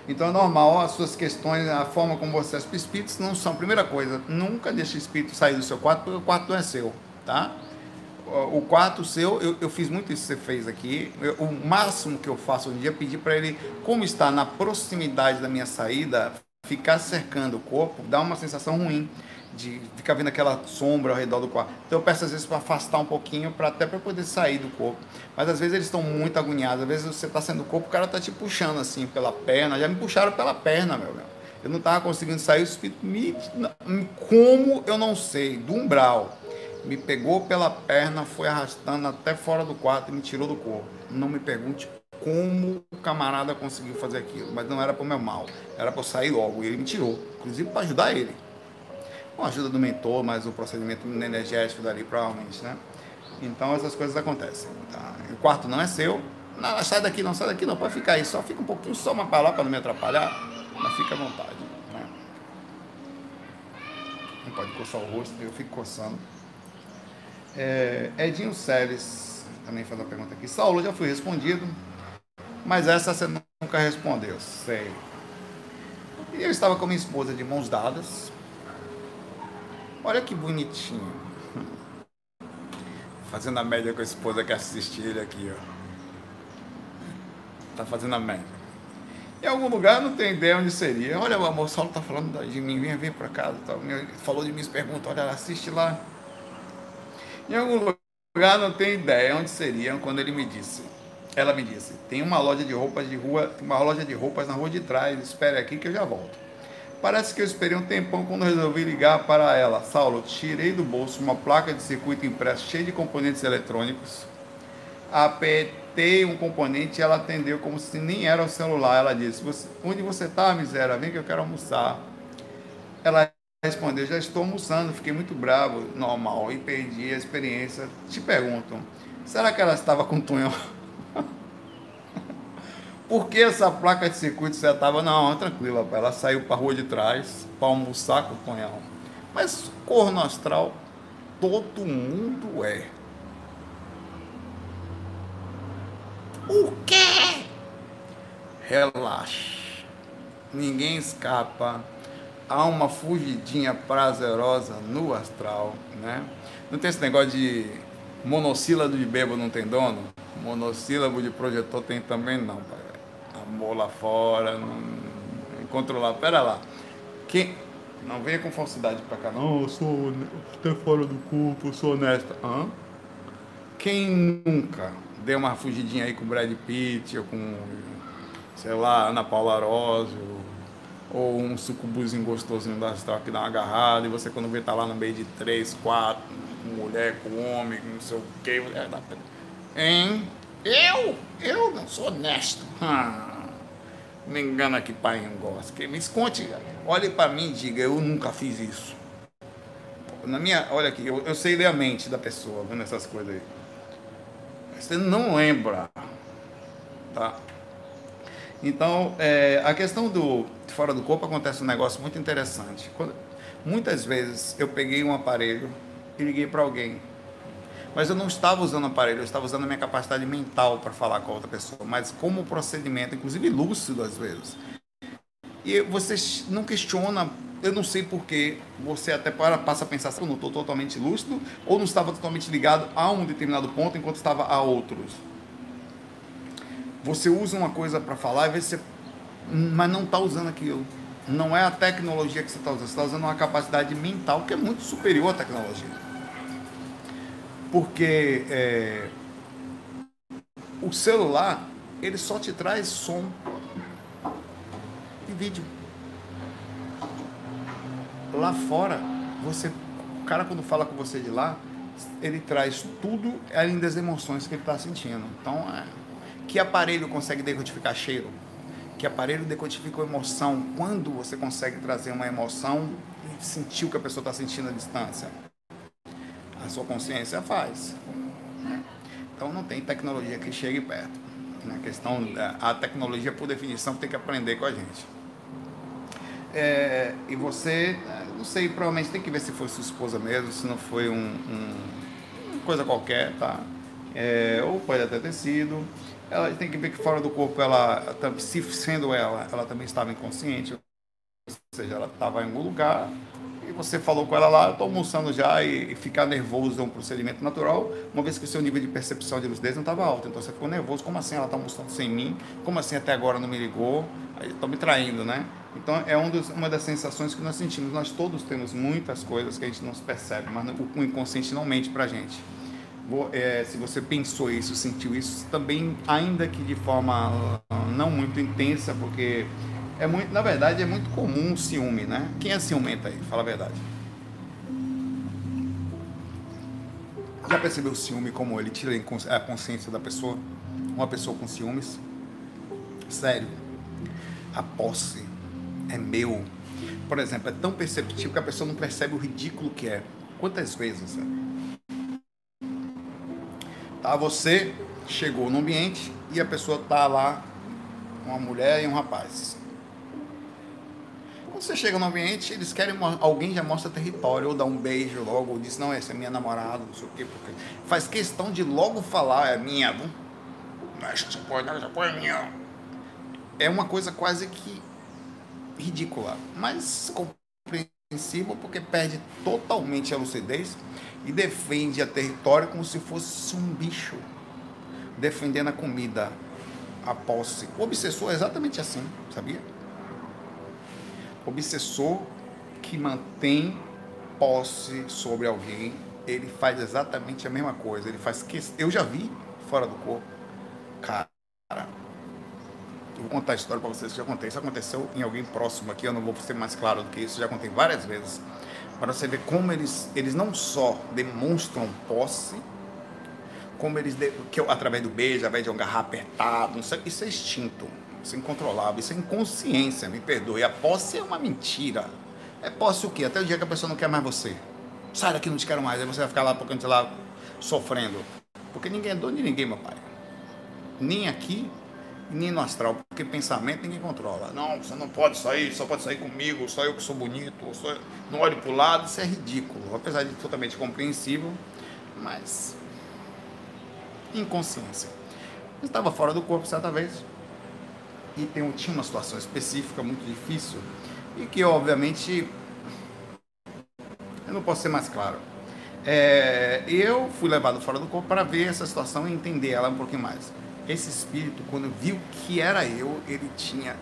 Então é normal as suas questões, a forma como você as espíritos não são. Primeira coisa, nunca deixe o espírito sair do seu quarto, porque o quarto não é seu, tá? O quarto seu, eu, eu fiz muito isso que você fez aqui. Eu, o máximo que eu faço hoje em dia é pedir para ele, como está na proximidade da minha saída, ficar cercando o corpo, dá uma sensação ruim de ficar vendo aquela sombra ao redor do quarto. Então eu peço às vezes para afastar um pouquinho, para até para poder sair do corpo. Mas às vezes eles estão muito agoniados, às vezes você está sendo do corpo, o cara está te puxando assim pela perna, já me puxaram pela perna, meu. meu. Eu não estava conseguindo sair, o espírito me, como eu não sei, do umbral, me pegou pela perna, foi arrastando até fora do quarto e me tirou do corpo. Não me pergunte como o camarada conseguiu fazer aquilo, mas não era para o meu mal, era para eu sair logo. E ele me tirou, inclusive para ajudar ele com a ajuda do mentor, mas o procedimento energético dali, provavelmente, né? Então essas coisas acontecem. Tá? O quarto não é seu. Não, sai daqui, não sai daqui, não. Pode ficar aí. Só fica um pouquinho, só uma palavra para não me atrapalhar. Mas fica à vontade. Né? Não pode coçar o rosto, eu fico coçando. É, Edinho Seles também faz uma pergunta aqui. Saulo, já fui respondido, mas essa você nunca respondeu. Sei. E eu estava com minha esposa de mãos dadas, Olha que bonitinho. Fazendo a média com a esposa que assiste ele aqui, ó. Tá fazendo a média. Em algum lugar não tem ideia onde seria. Olha, o amor Saulo tá falando de mim, vem vir para casa. Tá? Falou de mim, se pergunta, olha, assiste lá. Em algum lugar não tem ideia onde seria quando ele me disse. Ela me disse, tem uma loja de roupas de rua, uma loja de roupas na rua de trás, espere aqui que eu já volto. Parece que eu esperei um tempão quando resolvi ligar para ela. Saulo, tirei do bolso uma placa de circuito impresso cheia de componentes eletrônicos. Apertei um componente e ela atendeu como se nem era o celular. Ela disse: Onde você está, miséria? Vem que eu quero almoçar. Ela respondeu: Já estou almoçando. Fiquei muito bravo, normal, e perdi a experiência. Te pergunto: será que ela estava com tunhão? Por que essa placa de circuito você estava? Não, tranquila, rapaz. ela saiu para a rua de trás para almoçar com o. Mas corno astral, todo mundo é. O quê? Relaxa. Ninguém escapa. Há uma fugidinha prazerosa no astral, né? Não tem esse negócio de monossílabo de bebo não tem dono? Monossílabo de projetor tem também não, pai amor lá fora, não, não controlar. Pera lá. Quem, não venha com falsidade pra cá, não. Eu sou até fora do corpo, eu sou honesta. Hã? Quem nunca deu uma fugidinha aí com o Brad Pitt ou com, sei lá, Ana Paula Arósio ou um sucubuzinho gostosinho da astral que dá uma agarrada e você quando vê tá lá no meio de três, quatro, com mulher, com homem, com não sei o que, hein? Eu? Eu não sou honesto. Hum me engana que pai não gosta. Que me esconde, olhe para mim e diga, eu nunca fiz isso. Na minha, olha aqui, eu, eu sei ler a mente da pessoa vendo essas coisas aí. Você não lembra, tá? Então, é, a questão do fora do corpo acontece um negócio muito interessante. Quando, muitas vezes eu peguei um aparelho e liguei para alguém mas eu não estava usando o aparelho, eu estava usando a minha capacidade mental para falar com a outra pessoa, mas como procedimento, inclusive lúcido às vezes. E você não questiona, eu não sei porquê, você até para, passa a pensar se eu não estou totalmente lúcido ou não estava totalmente ligado a um determinado ponto enquanto estava a outros. Você usa uma coisa para falar, vezes você, mas não está usando aquilo. Não é a tecnologia que você está usando, você está usando uma capacidade mental que é muito superior à tecnologia porque é, o celular ele só te traz som e vídeo. Lá fora, você, o cara quando fala com você de lá, ele traz tudo além das emoções que ele está sentindo. Então, é, que aparelho consegue decodificar cheiro? que aparelho decodifica emoção? Quando você consegue trazer uma emoção e sentir o que a pessoa está sentindo à distância? A sua consciência faz. Então não tem tecnologia que chegue perto. A questão, a tecnologia por definição tem que aprender com a gente. É, e você, não sei, provavelmente tem que ver se foi sua esposa mesmo, se não foi um, um uma coisa qualquer, tá? É, ou pode até ter sido. Ela tem que ver que fora do corpo, ela, se sendo ela, ela também estava inconsciente, ou seja, ela estava em algum lugar e você falou com ela lá, estou almoçando já e, e, ficar nervoso é um procedimento natural, uma vez que o seu nível de percepção de lucidez não estava alto. Então você ficou nervoso, como assim ela está almoçando sem mim? Como assim até agora não me ligou? Estou me traindo, né? Então é um dos, uma das sensações que nós sentimos. Nós todos temos muitas coisas que a gente não se percebe, mas o, inconsciente não mente para a gente. É, se você pensou isso, sentiu isso, também, ainda que de forma ah, não muito intensa, porque é muito, na verdade, é muito comum o ciúme, né? Quem é ciumento aí? Fala a verdade. Já percebeu o ciúme como ele tira a consciência da pessoa? Uma pessoa com ciúmes? Sério. A posse é meu. Por exemplo, é tão perceptível que a pessoa não percebe o ridículo que é. Quantas vezes? Tá, você chegou no ambiente e a pessoa tá lá, uma mulher e um rapaz. Quando você chega no ambiente, eles querem alguém já mostra território, ou dá um beijo logo, ou diz, não, essa é minha namorada, não sei o quê, porque faz questão de logo falar, é minha, não essa pode é minha. É uma coisa quase que ridícula, mas compreensível porque perde totalmente a lucidez e defende a território como se fosse um bicho defendendo a comida, a posse. O obsessor é exatamente assim, sabia? Obsessor que mantém posse sobre alguém, ele faz exatamente a mesma coisa. Ele faz que eu já vi fora do corpo, cara vou contar a história para vocês que já contei. Isso aconteceu em alguém próximo aqui, eu não vou ser mais claro do que isso, já contei várias vezes. Para você ver como eles, eles não só demonstram posse, como eles, que eu, através do beijo, através de um agarrar apertado, isso é, isso é instinto, isso é incontrolável, isso é inconsciência, me perdoe. A posse é uma mentira. É posse o quê? Até o dia que a pessoa não quer mais você. Sai daqui, não te quero mais. Aí você vai ficar lá, porque lá, sofrendo. Porque ninguém é dono de ninguém, meu pai. Nem aqui, nem no astral, porque pensamento ninguém controla. Não, você não pode sair, só pode sair comigo, só eu que sou bonito, só não olho para o lado, isso é ridículo, apesar de totalmente compreensível, mas inconsciência. Eu estava fora do corpo certa vez e tem, tinha uma situação específica muito difícil e que obviamente eu não posso ser mais claro. É, eu fui levado fora do corpo para ver essa situação e entender ela um pouquinho mais esse espírito, quando viu que era eu, ele tinha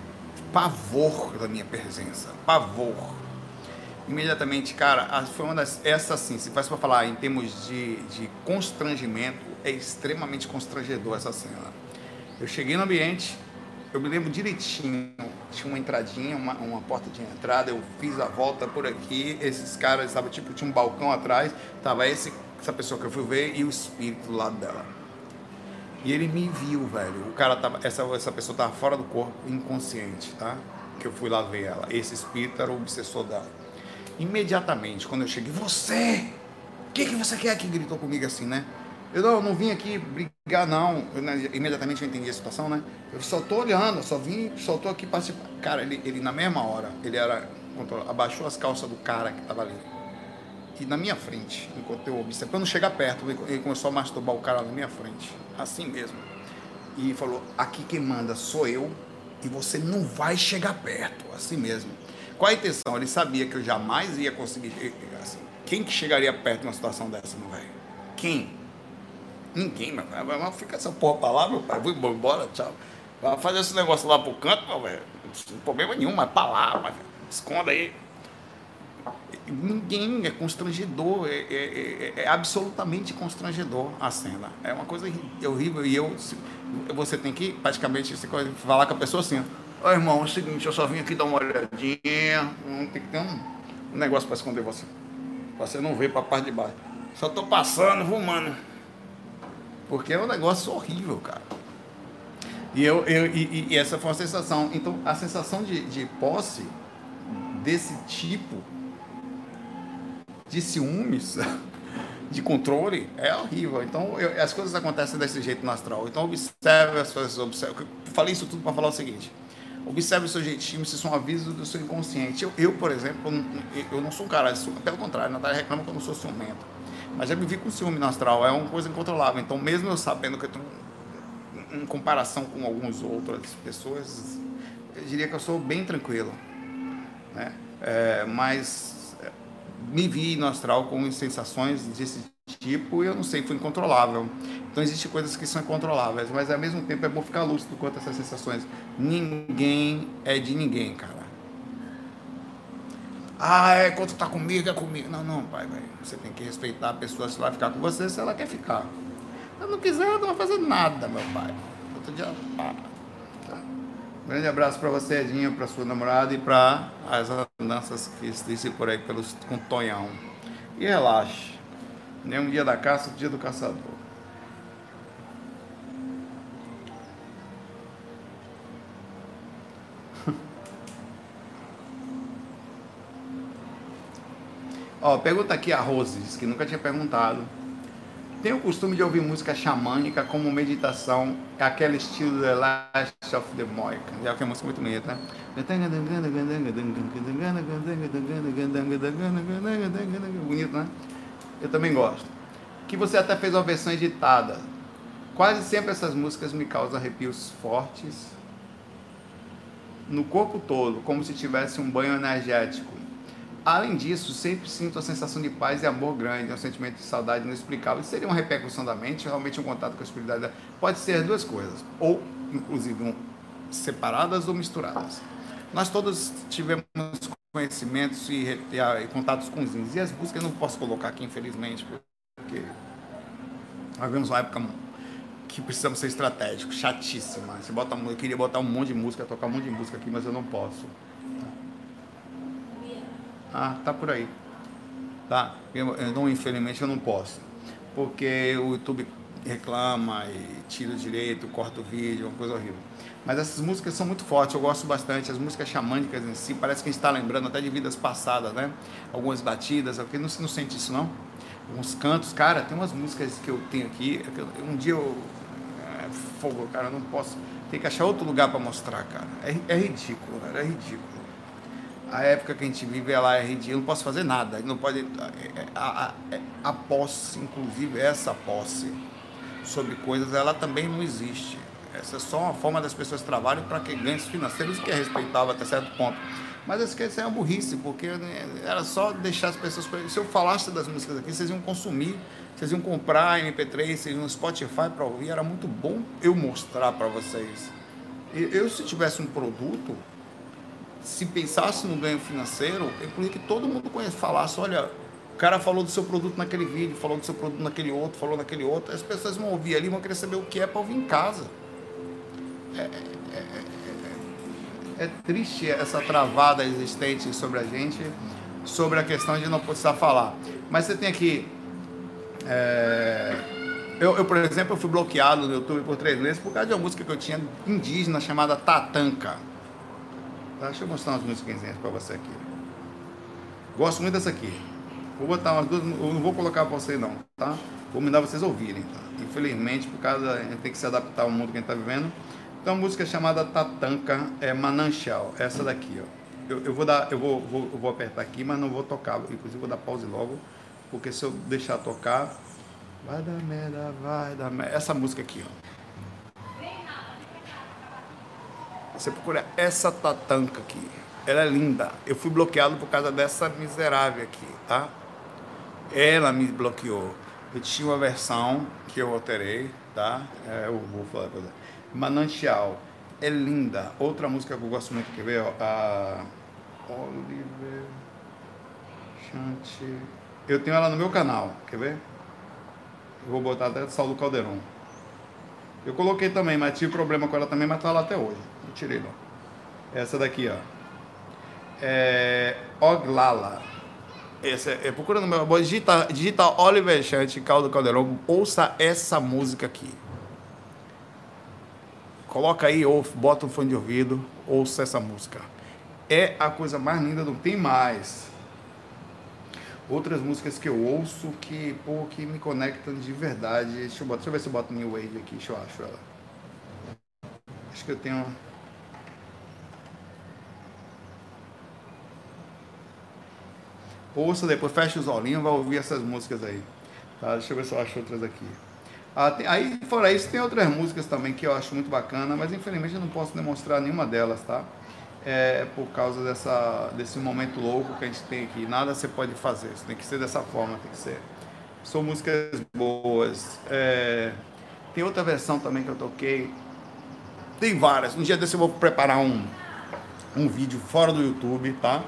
pavor da minha presença, pavor. Imediatamente, cara, foi uma das. Essa sim, se faz para falar em termos de, de constrangimento, é extremamente constrangedor essa cena. Eu cheguei no ambiente, eu me lembro direitinho, tinha uma entradinha, uma, uma porta de entrada, eu fiz a volta por aqui, esses caras, sabe, tipo, tinha um balcão atrás, tava esse, essa pessoa que eu fui ver e o espírito do lado dela. E ele me viu, velho. O cara tava, essa, essa pessoa tava fora do corpo, inconsciente, tá? Que eu fui lá ver ela. Esse espírito era o obsessor dela. Imediatamente, quando eu cheguei, você! O que, que você quer aqui? Gritou comigo assim, né? Eu não, não vim aqui brigar, não. Eu, né, imediatamente eu entendi a situação, né? Eu só tô olhando, só vim, só tô aqui participar. Cara, ele, ele na mesma hora, ele era. Abaixou as calças do cara que tava ali e na minha frente, enquanto eu observei, para não chegar perto, ele começou a masturbar o cara na minha frente, assim mesmo. E falou: Aqui quem manda sou eu e você não vai chegar perto, assim mesmo. Qual a intenção? Ele sabia que eu jamais ia conseguir. Assim, quem que chegaria perto de uma situação dessa, meu velho? Quem? Ninguém, meu velho. Mas fica essa porra pra lá, meu pai. Vou embora, tchau. Vai fazer esse negócio lá pro canto, meu velho. Não problema nenhum, mas pra lá, mas esconda aí ninguém é constrangedor, é, é, é, é, absolutamente constrangedor a cena. É uma coisa horrível e eu você tem que praticamente falar com a pessoa assim, ó, oh, irmão, é o seguinte, eu só vim aqui dar uma olhadinha, não tem que ter um, negócio para esconder você. Você não vê para a parte de baixo. Só tô passando, vou, mano. Porque é um negócio horrível, cara. E, eu, eu e, e, essa foi uma sensação. Então, a sensação de, de posse desse tipo de ciúmes, de controle, é horrível. Então, eu, as coisas acontecem desse jeito no astral. Então, observe as coisas. Observe. Eu falei isso tudo para falar o seguinte. Observe o seu jeitinho, se são avisos do seu inconsciente. Eu, eu por exemplo, eu, não sou um cara, pelo contrário, a Natália reclama que eu não sou ciumento. Mas já me vi com ciúme no astral, é uma coisa incontrolável. Então, mesmo eu sabendo que eu tenho, em comparação com algumas outras pessoas, eu diria que eu sou bem tranquilo. Né? É, mas é, me vi no astral com sensações desse tipo e eu não sei, foi incontrolável. Então existem coisas que são incontroláveis, mas ao mesmo tempo é bom ficar lúcido quanto a essas sensações. Ninguém é de ninguém, cara. Ah, é quando tá comigo, é comigo. Não, não, pai, pai. Você tem que respeitar a pessoa se vai ficar com você, se ela quer ficar. Se ela não quiser, ela não vai fazer nada, meu pai. Outro dia, ah, tá. Grande abraço para você, Edinho, para sua namorada e para as andanças que existem por aí pelos, com Tonhão. E relaxe. Nem um dia da caça, um dia do caçador. Ó, pergunta aqui a Roses, que nunca tinha perguntado. Tem o costume de ouvir música xamânica como meditação, aquele estilo The Last of the Mohican. Já que é música muito bonita, né? Bonito, né? Eu também gosto. Que você até fez uma versão editada. Quase sempre essas músicas me causam arrepios fortes no corpo todo, como se tivesse um banho energético Além disso, sempre sinto a sensação de paz e amor grande, um sentimento de saudade inexplicável. Isso seria uma repercussão da mente, realmente um contato com a espiritualidade. Pode ser duas coisas, ou inclusive um, separadas ou misturadas. Nós todos tivemos conhecimentos e, e, e contatos com os índios. E as buscas eu não posso colocar aqui, infelizmente, porque nós vivemos uma época que precisamos ser estratégicos, chatíssima. Você bota, eu queria botar um monte de música, tocar um monte de música aqui, mas eu não posso. Ah, tá por aí. Tá? Eu, eu não, infelizmente eu não posso. Porque o YouTube reclama e tira o direito, corta o vídeo, uma coisa horrível. Mas essas músicas são muito fortes, eu gosto bastante. As músicas xamânicas em si, parece que a gente está lembrando até de vidas passadas, né? Algumas batidas, porque não, não sente isso não? Alguns cantos, cara, tem umas músicas que eu tenho aqui. É um dia eu. É, fogo, cara, eu não posso. Tem que achar outro lugar para mostrar, cara. É, é ridículo, cara, é ridículo a época que a gente vive ela é ridícula, não posso fazer nada, não pode a, a, a, posse, inclusive essa posse sobre coisas, ela também não existe. Essa é só uma forma das pessoas trabalham para que ganhos financeiros que é respeitável até certo ponto. Mas eu esqueci é uma burrice, porque né, era só deixar as pessoas. Se eu falasse das músicas aqui, vocês iam consumir, vocês iam comprar MP3, vocês iam Spotify para ouvir. Era muito bom eu mostrar para vocês. Eu, se tivesse um produto, se pensasse no ganho financeiro, eu queria que todo mundo conhece, falasse, olha, o cara falou do seu produto naquele vídeo, falou do seu produto naquele outro, falou naquele outro, as pessoas vão ouvir ali, vão querer saber o que é para ouvir em casa. É, é, é, é, triste essa travada existente sobre a gente, sobre a questão de não precisar falar. Mas você tem aqui. Eu, eu, por exemplo, eu fui bloqueado no YouTube por três meses por causa de uma música que eu tinha indígena chamada Tatanka. Tá? Deixa eu mostrar umas musiquinhas para você aqui. Gosto muito dessa aqui. Vou botar umas duas, eu não vou colocar para você não, tá? Vou mandar vocês ouvirem, tá? Infelizmente, por causa, a gente tem que se adaptar ao mundo que a gente está vivendo. Então, a música chamada Tatanka é Mananchal, essa daqui, ó. Eu, eu vou dar, eu vou, vou, eu vou apertar aqui, mas não vou tocar. Inclusive, vou dar pause logo, porque se eu deixar tocar, vai dar merda, vai dar merda. Essa música aqui, ó. Você procura essa tatanca aqui. Ela é linda. Eu fui bloqueado por causa dessa miserável aqui, tá? Ela me bloqueou. Eu tinha uma versão que eu alterei, tá? É, eu vou falar pra você. Manantial. É linda. Outra música que eu gosto muito, quer ver? A Oliver Chante. Eu tenho ela no meu canal, quer ver? Eu vou botar até Saulo Caldeirão. Eu coloquei também, mas tive problema com ela também, mas tá lá até hoje tirei não. Essa daqui, ó. É, Oglala. Essa, é, procura no meu. Digita, digita Oliver Chante, Caldo Caldeirão. Ouça essa música aqui. Coloca aí, ou bota um fone de ouvido, ouça essa música. É a coisa mais linda do tem mais. Outras músicas que eu ouço que, pô, que me conectam de verdade. Deixa eu, botar, deixa eu ver se eu boto New Wave aqui, deixa eu acho ela. Acho que eu tenho. Ouça depois, fecha os olhinhos, vai ouvir essas músicas aí. Tá? Deixa eu ver se eu acho outras aqui. Ah, tem, aí, fora isso, tem outras músicas também que eu acho muito bacana, mas infelizmente eu não posso demonstrar nenhuma delas, tá? É por causa dessa, desse momento louco que a gente tem aqui. Nada você pode fazer, isso tem que ser dessa forma, tem que ser. São músicas boas. É, tem outra versão também que eu toquei. Tem várias. Um dia desse eu vou preparar um, um vídeo fora do YouTube, tá?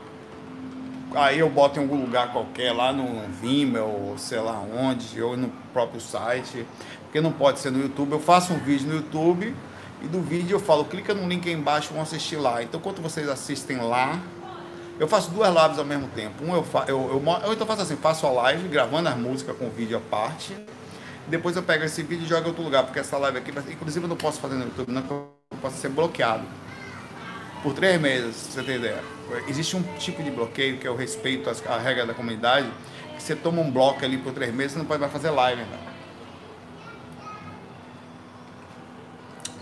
Aí eu boto em algum lugar qualquer, lá no Vimeo, ou sei lá onde, ou no próprio site, porque não pode ser no YouTube. Eu faço um vídeo no YouTube e do vídeo eu falo, clica no link aí embaixo, vão assistir lá. Então, quando vocês assistem lá, eu faço duas lives ao mesmo tempo. Um eu, eu, eu, eu então faço assim, faço a live gravando as músicas com vídeo à parte. Depois eu pego esse vídeo e jogo em outro lugar, porque essa live aqui, inclusive eu não posso fazer no YouTube, não, eu posso ser bloqueado por três meses, você tem ideia. Existe um tipo de bloqueio que é o respeito à regra da comunidade, que você toma um bloco ali por três meses, você não pode mais fazer live. Né?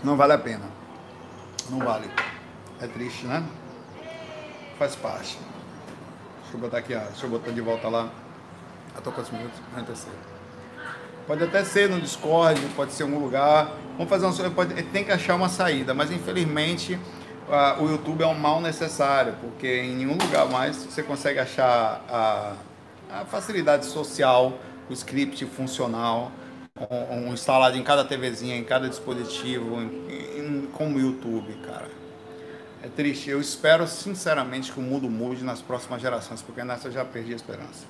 Não vale a pena. Não vale. É triste, né? Faz parte. Deixa eu botar aqui, ó. deixa eu botar de volta lá. Eu tô quantos minutos? 46. Pode até ser no Discord, pode ser em algum lugar. Vamos fazer um. Pode, tem que achar uma saída, mas infelizmente uh, o YouTube é um mal necessário, porque em nenhum lugar mais você consegue achar a, a facilidade social, o script funcional, um, um, instalado em cada TVzinha, em cada dispositivo, em, em, como o YouTube, cara. É triste. Eu espero sinceramente que o mundo mude nas próximas gerações, porque nessa eu já perdi a esperança.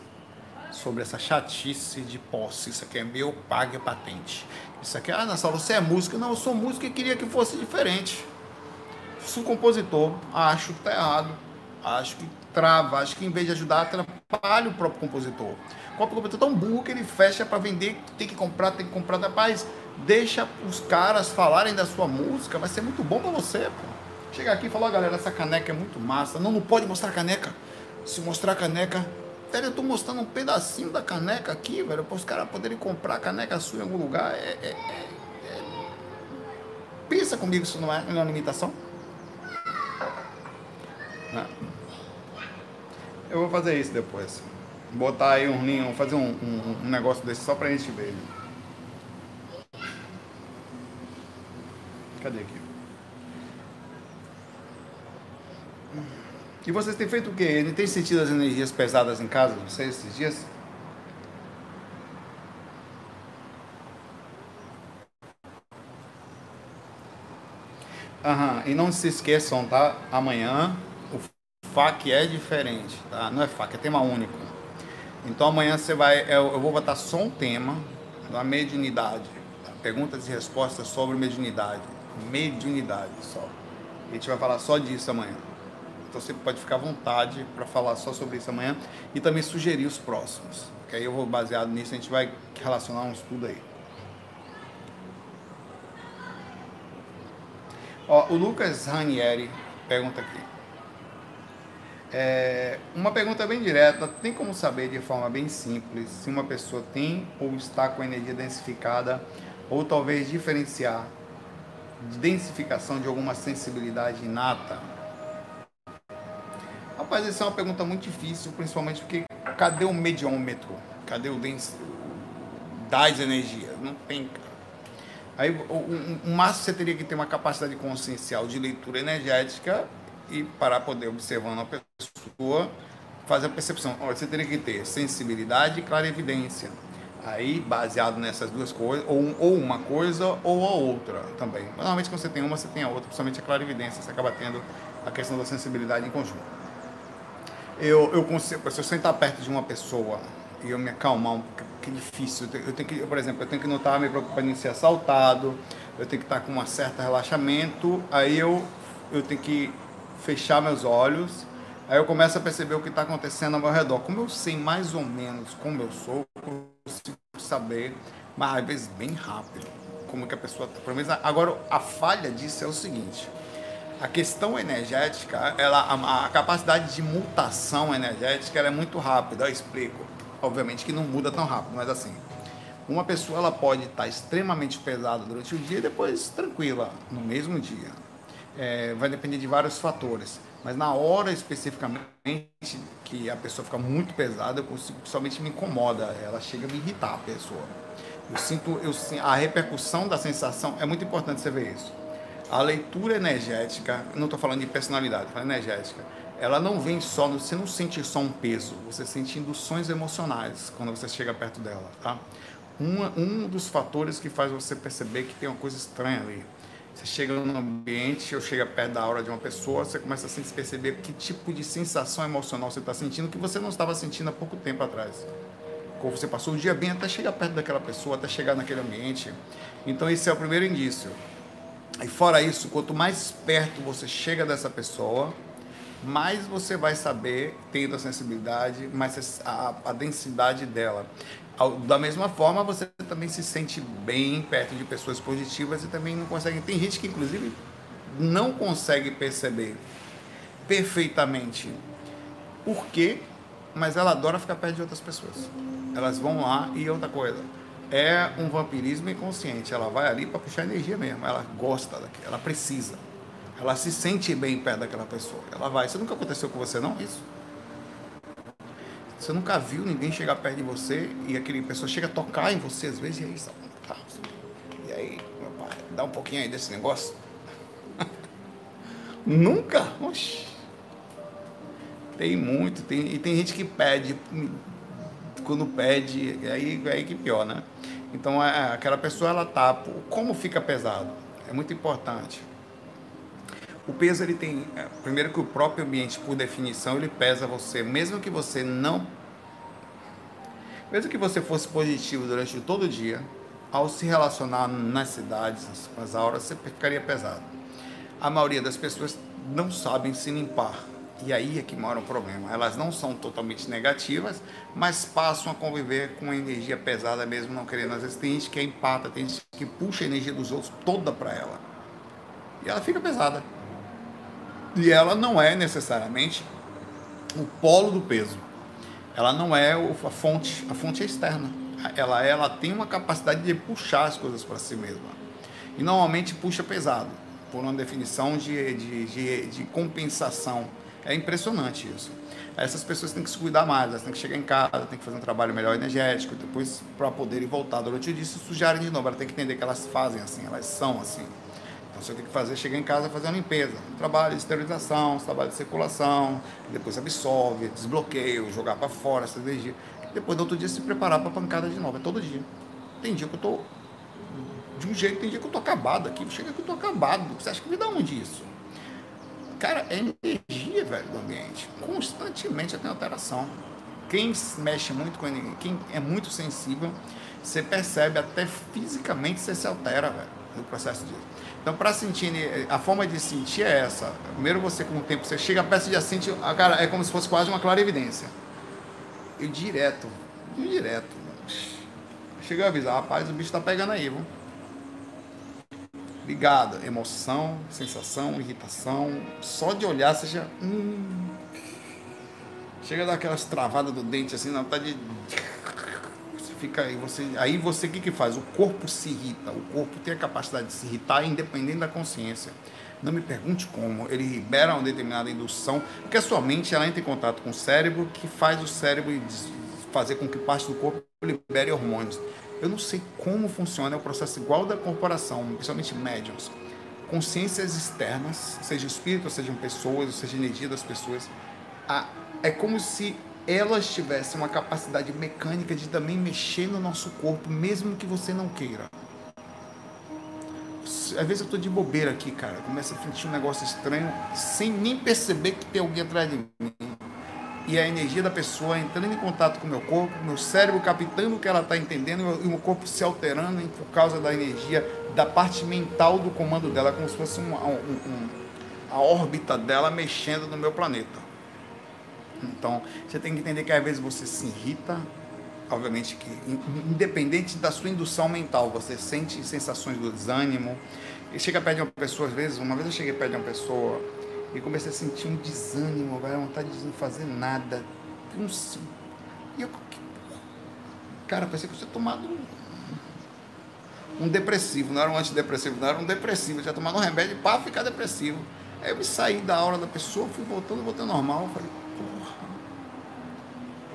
Sobre essa chatice de posse. Isso aqui é meu, pague patente. Isso aqui, ah, Nassau, você é música. Não, eu sou música e queria que fosse diferente se o compositor acho que tá errado, acho que trava, acho que em vez de ajudar, atrapalha o próprio compositor. O próprio compositor é tão burro que ele fecha para vender, tem que comprar, tem que comprar. Rapaz, deixa os caras falarem da sua música, vai ser muito bom para você, pô. Chegar aqui e falar, oh, galera, essa caneca é muito massa. Não, não pode mostrar caneca. Se mostrar caneca, velho, eu tô mostrando um pedacinho da caneca aqui, velho, para os caras poderem comprar caneca sua em algum lugar. É, é, é, é... Pensa comigo, isso não é uma limitação? Né? Eu vou fazer isso depois. Botar aí um ninho, fazer um, um, um negócio desse só pra gente ver. Cadê aqui? E vocês têm feito o quê? Ele tem sentido as energias pesadas em casa vocês esses dias? Aham, e não se esqueçam, tá? Amanhã FAQ é diferente, tá? Não é FAQ, é tema único. Então amanhã você vai, eu, eu vou botar só um tema da mediunidade. Tá? Perguntas e respostas sobre mediunidade. Mediunidade só. A gente vai falar só disso amanhã. Então você pode ficar à vontade para falar só sobre isso amanhã e também sugerir os próximos. Que aí eu vou baseado nisso, a gente vai relacionar um estudo aí. Ó, o Lucas Ranieri pergunta aqui. É, uma pergunta bem direta: tem como saber de forma bem simples se uma pessoa tem ou está com energia densificada, ou talvez diferenciar densificação de alguma sensibilidade inata? Rapaz, essa é uma pergunta muito difícil, principalmente porque cadê o mediômetro? Cadê o dens... das energias? Não tem, Aí, o, o, o máximo você teria que ter uma capacidade consciencial de leitura energética e para poder observar uma pessoa, fazer a percepção. Você teria que ter sensibilidade e clarividência. Aí, baseado nessas duas coisas, ou, ou uma coisa ou a outra também. Normalmente, quando você tem uma, você tem a outra, principalmente a clarividência, você acaba tendo a questão da sensibilidade em conjunto. Eu, eu consigo, se eu sentar perto de uma pessoa e eu me acalmar, que difícil, eu tenho que, por exemplo, eu tenho que notar me preocupando em ser assaltado, eu tenho que estar com um certo relaxamento, aí eu, eu tenho que fechar meus olhos, aí eu começo a perceber o que está acontecendo ao meu redor. Como eu sei mais ou menos como eu sou, eu consigo saber, mas às vezes bem rápido, como que a pessoa está. Agora, a falha disso é o seguinte: a questão energética, ela, a, a capacidade de mutação energética é muito rápida. Eu explico. Obviamente que não muda tão rápido, mas assim, uma pessoa ela pode estar extremamente pesada durante o dia e depois tranquila no mesmo dia. É, vai depender de vários fatores. Mas na hora especificamente que a pessoa fica muito pesada, eu consigo, principalmente me incomoda, ela chega a me irritar a pessoa. Eu sinto, eu, a repercussão da sensação é muito importante você ver isso. A leitura energética, não estou falando de personalidade, falando energética, ela não vem só, no, você não sente só um peso, você sente induções emocionais quando você chega perto dela, tá? Um, um dos fatores que faz você perceber que tem uma coisa estranha ali. Você chega num ambiente ou chega perto da aura de uma pessoa, você começa a se perceber que tipo de sensação emocional você está sentindo que você não estava sentindo há pouco tempo atrás. Como você passou o dia bem até chegar perto daquela pessoa, até chegar naquele ambiente. Então esse é o primeiro indício. E fora isso, quanto mais perto você chega dessa pessoa, mais você vai saber, tendo a sensibilidade, mais a, a densidade dela. Da mesma forma, você também se sente bem perto de pessoas positivas e também não consegue. Tem gente que, inclusive, não consegue perceber perfeitamente por quê, mas ela adora ficar perto de outras pessoas. Elas vão lá e outra coisa. É um vampirismo inconsciente. Ela vai ali para puxar energia mesmo. Ela gosta daquilo, ela precisa. Ela se sente bem perto daquela pessoa. Ela vai. Isso nunca aconteceu com você, não? Isso? Você nunca viu ninguém chegar perto de você e aquele pessoa chega a tocar em você às vezes e aí, tá, e aí, meu pai, dá um pouquinho aí desse negócio. nunca? Oxi. Tem muito, tem, e tem gente que pede, quando pede, aí, aí que pior, né? Então, é, aquela pessoa, ela tá, como fica pesado? É muito importante. O peso ele tem, é, primeiro que o próprio ambiente, por definição, ele pesa você, mesmo que você não, mesmo que você fosse positivo durante todo o dia, ao se relacionar nas cidades, com as auras, você ficaria pesado. A maioria das pessoas não sabem se limpar. E aí é que mora o problema. Elas não são totalmente negativas, mas passam a conviver com energia pesada mesmo não querendo. Às vezes tem gente que é empata, tem gente que puxa a energia dos outros toda para ela. E ela fica pesada. E ela não é necessariamente o polo do peso. Ela não é a fonte, a fonte é externa. Ela, ela tem uma capacidade de puxar as coisas para si mesma. E normalmente puxa pesado, por uma definição de, de, de, de compensação. É impressionante isso. Essas pessoas têm que se cuidar mais, elas têm que chegar em casa, têm que fazer um trabalho melhor energético, depois para poderem voltar durante o dia se sujarem de novo. Elas têm que entender que elas fazem assim, elas são assim. Então você tem que fazer, chegar em casa fazer a limpeza. Trabalho de esterilização, trabalho de circulação, depois absorve, desbloqueio, jogar para fora essa energia. Depois do outro dia se preparar para pancada de novo. É todo dia. Tem dia que eu tô de um jeito, tem dia que eu tô acabado aqui. Chega que eu tô acabado. Você acha que me dá onde isso? Cara, é energia, velho, do ambiente. Constantemente tem alteração. Quem mexe muito com energia, quem é muito sensível, você percebe até fisicamente você se altera, velho, no processo disso. Então, para sentir, a forma de sentir é essa. Primeiro, você com o tempo, você chega perto e já sente, cara, é como se fosse quase uma clarividência. E direto, direto. Chega a avisar, rapaz, o bicho tá pegando aí, viu? Ligado, emoção, sensação, irritação. Só de olhar você já. Hum, chega a dar aquelas travadas do dente assim, na vontade de fica aí você aí você que que faz? O corpo se irrita o corpo tem a capacidade de se irritar independente da consciência. Não me pergunte como ele libera uma determinada indução porque a sua mente ela entra em contato com o cérebro que faz o cérebro fazer com que parte do corpo libere hormônios. Eu não sei como funciona é o processo igual da corporação principalmente médiums. Consciências externas seja espírito sejam pessoas seja energia das pessoas a, é como se elas tivessem uma capacidade mecânica de também mexer no nosso corpo, mesmo que você não queira. Às vezes eu tô de bobeira aqui, cara, começa a sentir um negócio estranho, sem nem perceber que tem alguém atrás de mim. E a energia da pessoa entrando em contato com o meu corpo, meu cérebro captando o que ela está entendendo e o meu corpo se alterando por causa da energia, da parte mental do comando dela, como se fosse uma, um, um, a órbita dela mexendo no meu planeta. Então, você tem que entender que às vezes você se irrita obviamente que independente da sua indução mental, você sente sensações do desânimo. E chega perto de uma pessoa, às vezes, uma vez eu cheguei perto de uma pessoa e comecei a sentir um desânimo, vai vontade de não fazer nada. Um, e eu, cara, pensei que eu tinha tomado um, um depressivo, não era um antidepressivo, não era um depressivo, eu tinha tomado um remédio para ficar depressivo. Aí eu me saí da aula da pessoa, fui voltando, voltando normal, falei.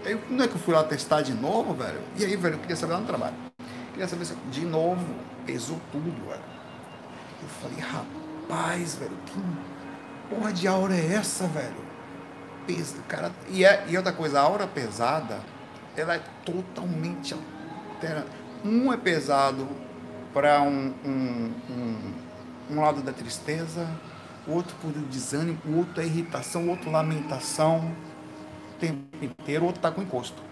Aí não é que eu fui lá testar de novo, velho? E aí, velho, eu queria saber lá no trabalho. Queria saber se de novo, pesou tudo, velho. Eu falei, rapaz, velho, que porra de aura é essa, velho? Pesa, cara. E, é, e outra coisa, a aura pesada, ela é totalmente alterada. Um é pesado para um, um, um, um lado da tristeza, outro por desânimo, outro é irritação, outro lamentação tempo inteiro, o outro está com encosto.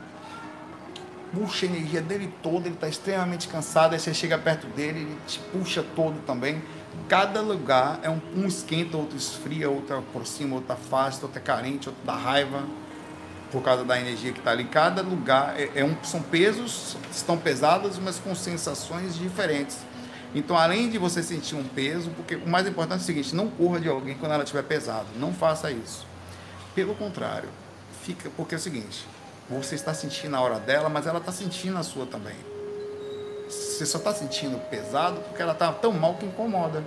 Puxa a energia dele toda, ele está extremamente cansado, aí você chega perto dele, ele te puxa todo também. Cada lugar é um, um esquenta, outro esfria, outro aproxima, outro afasta, outro é carente, outro dá raiva por causa da energia que está ali. Cada lugar é, é um, são pesos, estão pesados, mas com sensações diferentes. Então, além de você sentir um peso, porque o mais importante é o seguinte: não corra de alguém quando ela estiver pesada. Não faça isso. Pelo contrário, fica, porque é o seguinte: você está sentindo a hora dela, mas ela está sentindo a sua também. Você só está sentindo pesado porque ela está tão mal que incomoda.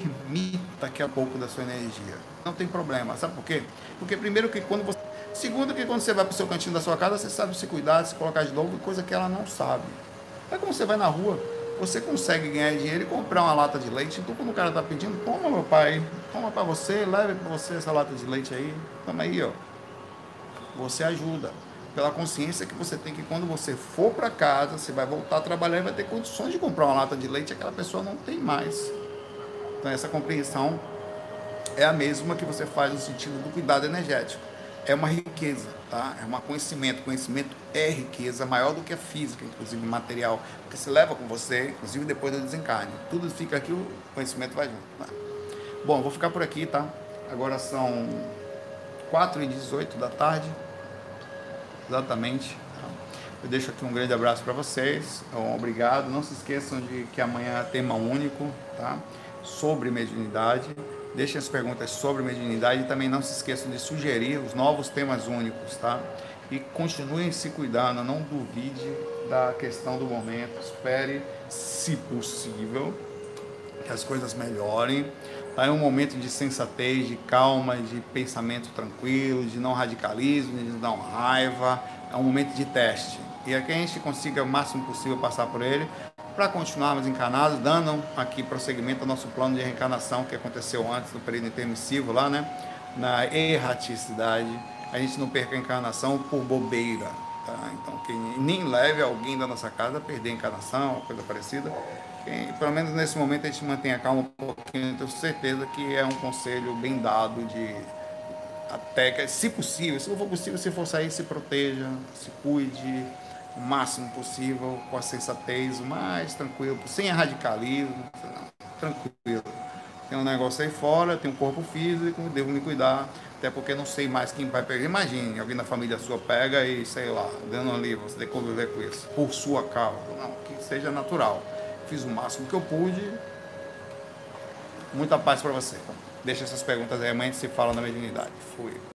Limita daqui a pouco da sua energia. Não tem problema. Sabe por quê? Porque primeiro que quando você Segundo, que quando você vai para o seu cantinho da sua casa, você sabe se cuidar, se colocar de novo, coisa que ela não sabe. Aí quando você vai na rua, você consegue ganhar dinheiro e comprar uma lata de leite. Então, quando o cara está pedindo, toma, meu pai, toma para você, leve para você essa lata de leite aí. Toma aí, ó. Você ajuda. Pela consciência que você tem que quando você for para casa, você vai voltar a trabalhar e vai ter condições de comprar uma lata de leite, aquela pessoa não tem mais. Então, essa compreensão é a mesma que você faz no sentido do cuidado energético é uma riqueza, tá? É um conhecimento. Conhecimento é riqueza, maior do que a física, inclusive material, porque se leva com você, inclusive depois do desencarne. Tudo fica aqui, o conhecimento vai junto. Tá? Bom, vou ficar por aqui, tá? Agora são 4 e 18 da tarde, exatamente. Tá? Eu deixo aqui um grande abraço para vocês, um obrigado. Não se esqueçam de que amanhã é tema único, tá? Sobre mediunidade. Deixem as perguntas sobre mediunidade e também não se esqueçam de sugerir os novos temas únicos, tá? E continuem se cuidando, não duvide da questão do momento, espere, se possível, que as coisas melhorem. Tá? É um momento de sensatez, de calma, de pensamento tranquilo, de não radicalismo, de não raiva. É um momento de teste. E é que a gente consiga o máximo possível passar por ele, para continuarmos encarnados, dando aqui prosseguimento ao nosso plano de reencarnação que aconteceu antes do período intermissivo lá, né? Na erraticidade, a gente não perca a encarnação por bobeira, tá? Então, que nem leve alguém da nossa casa a perder a encarnação, coisa parecida. Pelo menos nesse momento a gente mantenha calma um pouquinho, tenho certeza que é um conselho bem dado de até que, se possível, se não for possível, se for sair, se proteja, se cuide, o máximo possível, com a sensatez, o mais tranquilo, sem radicalismo, tranquilo. Tem um negócio aí fora, tem um corpo físico, devo me cuidar, até porque não sei mais quem vai pegar. Imagine, alguém da família sua pega e, sei lá, dando ali, você tem que conviver com isso, por sua causa. Não, que seja natural. Fiz o máximo que eu pude. Muita paz para você. Deixa essas perguntas aí, amanhã se fala na mediunidade. Fui.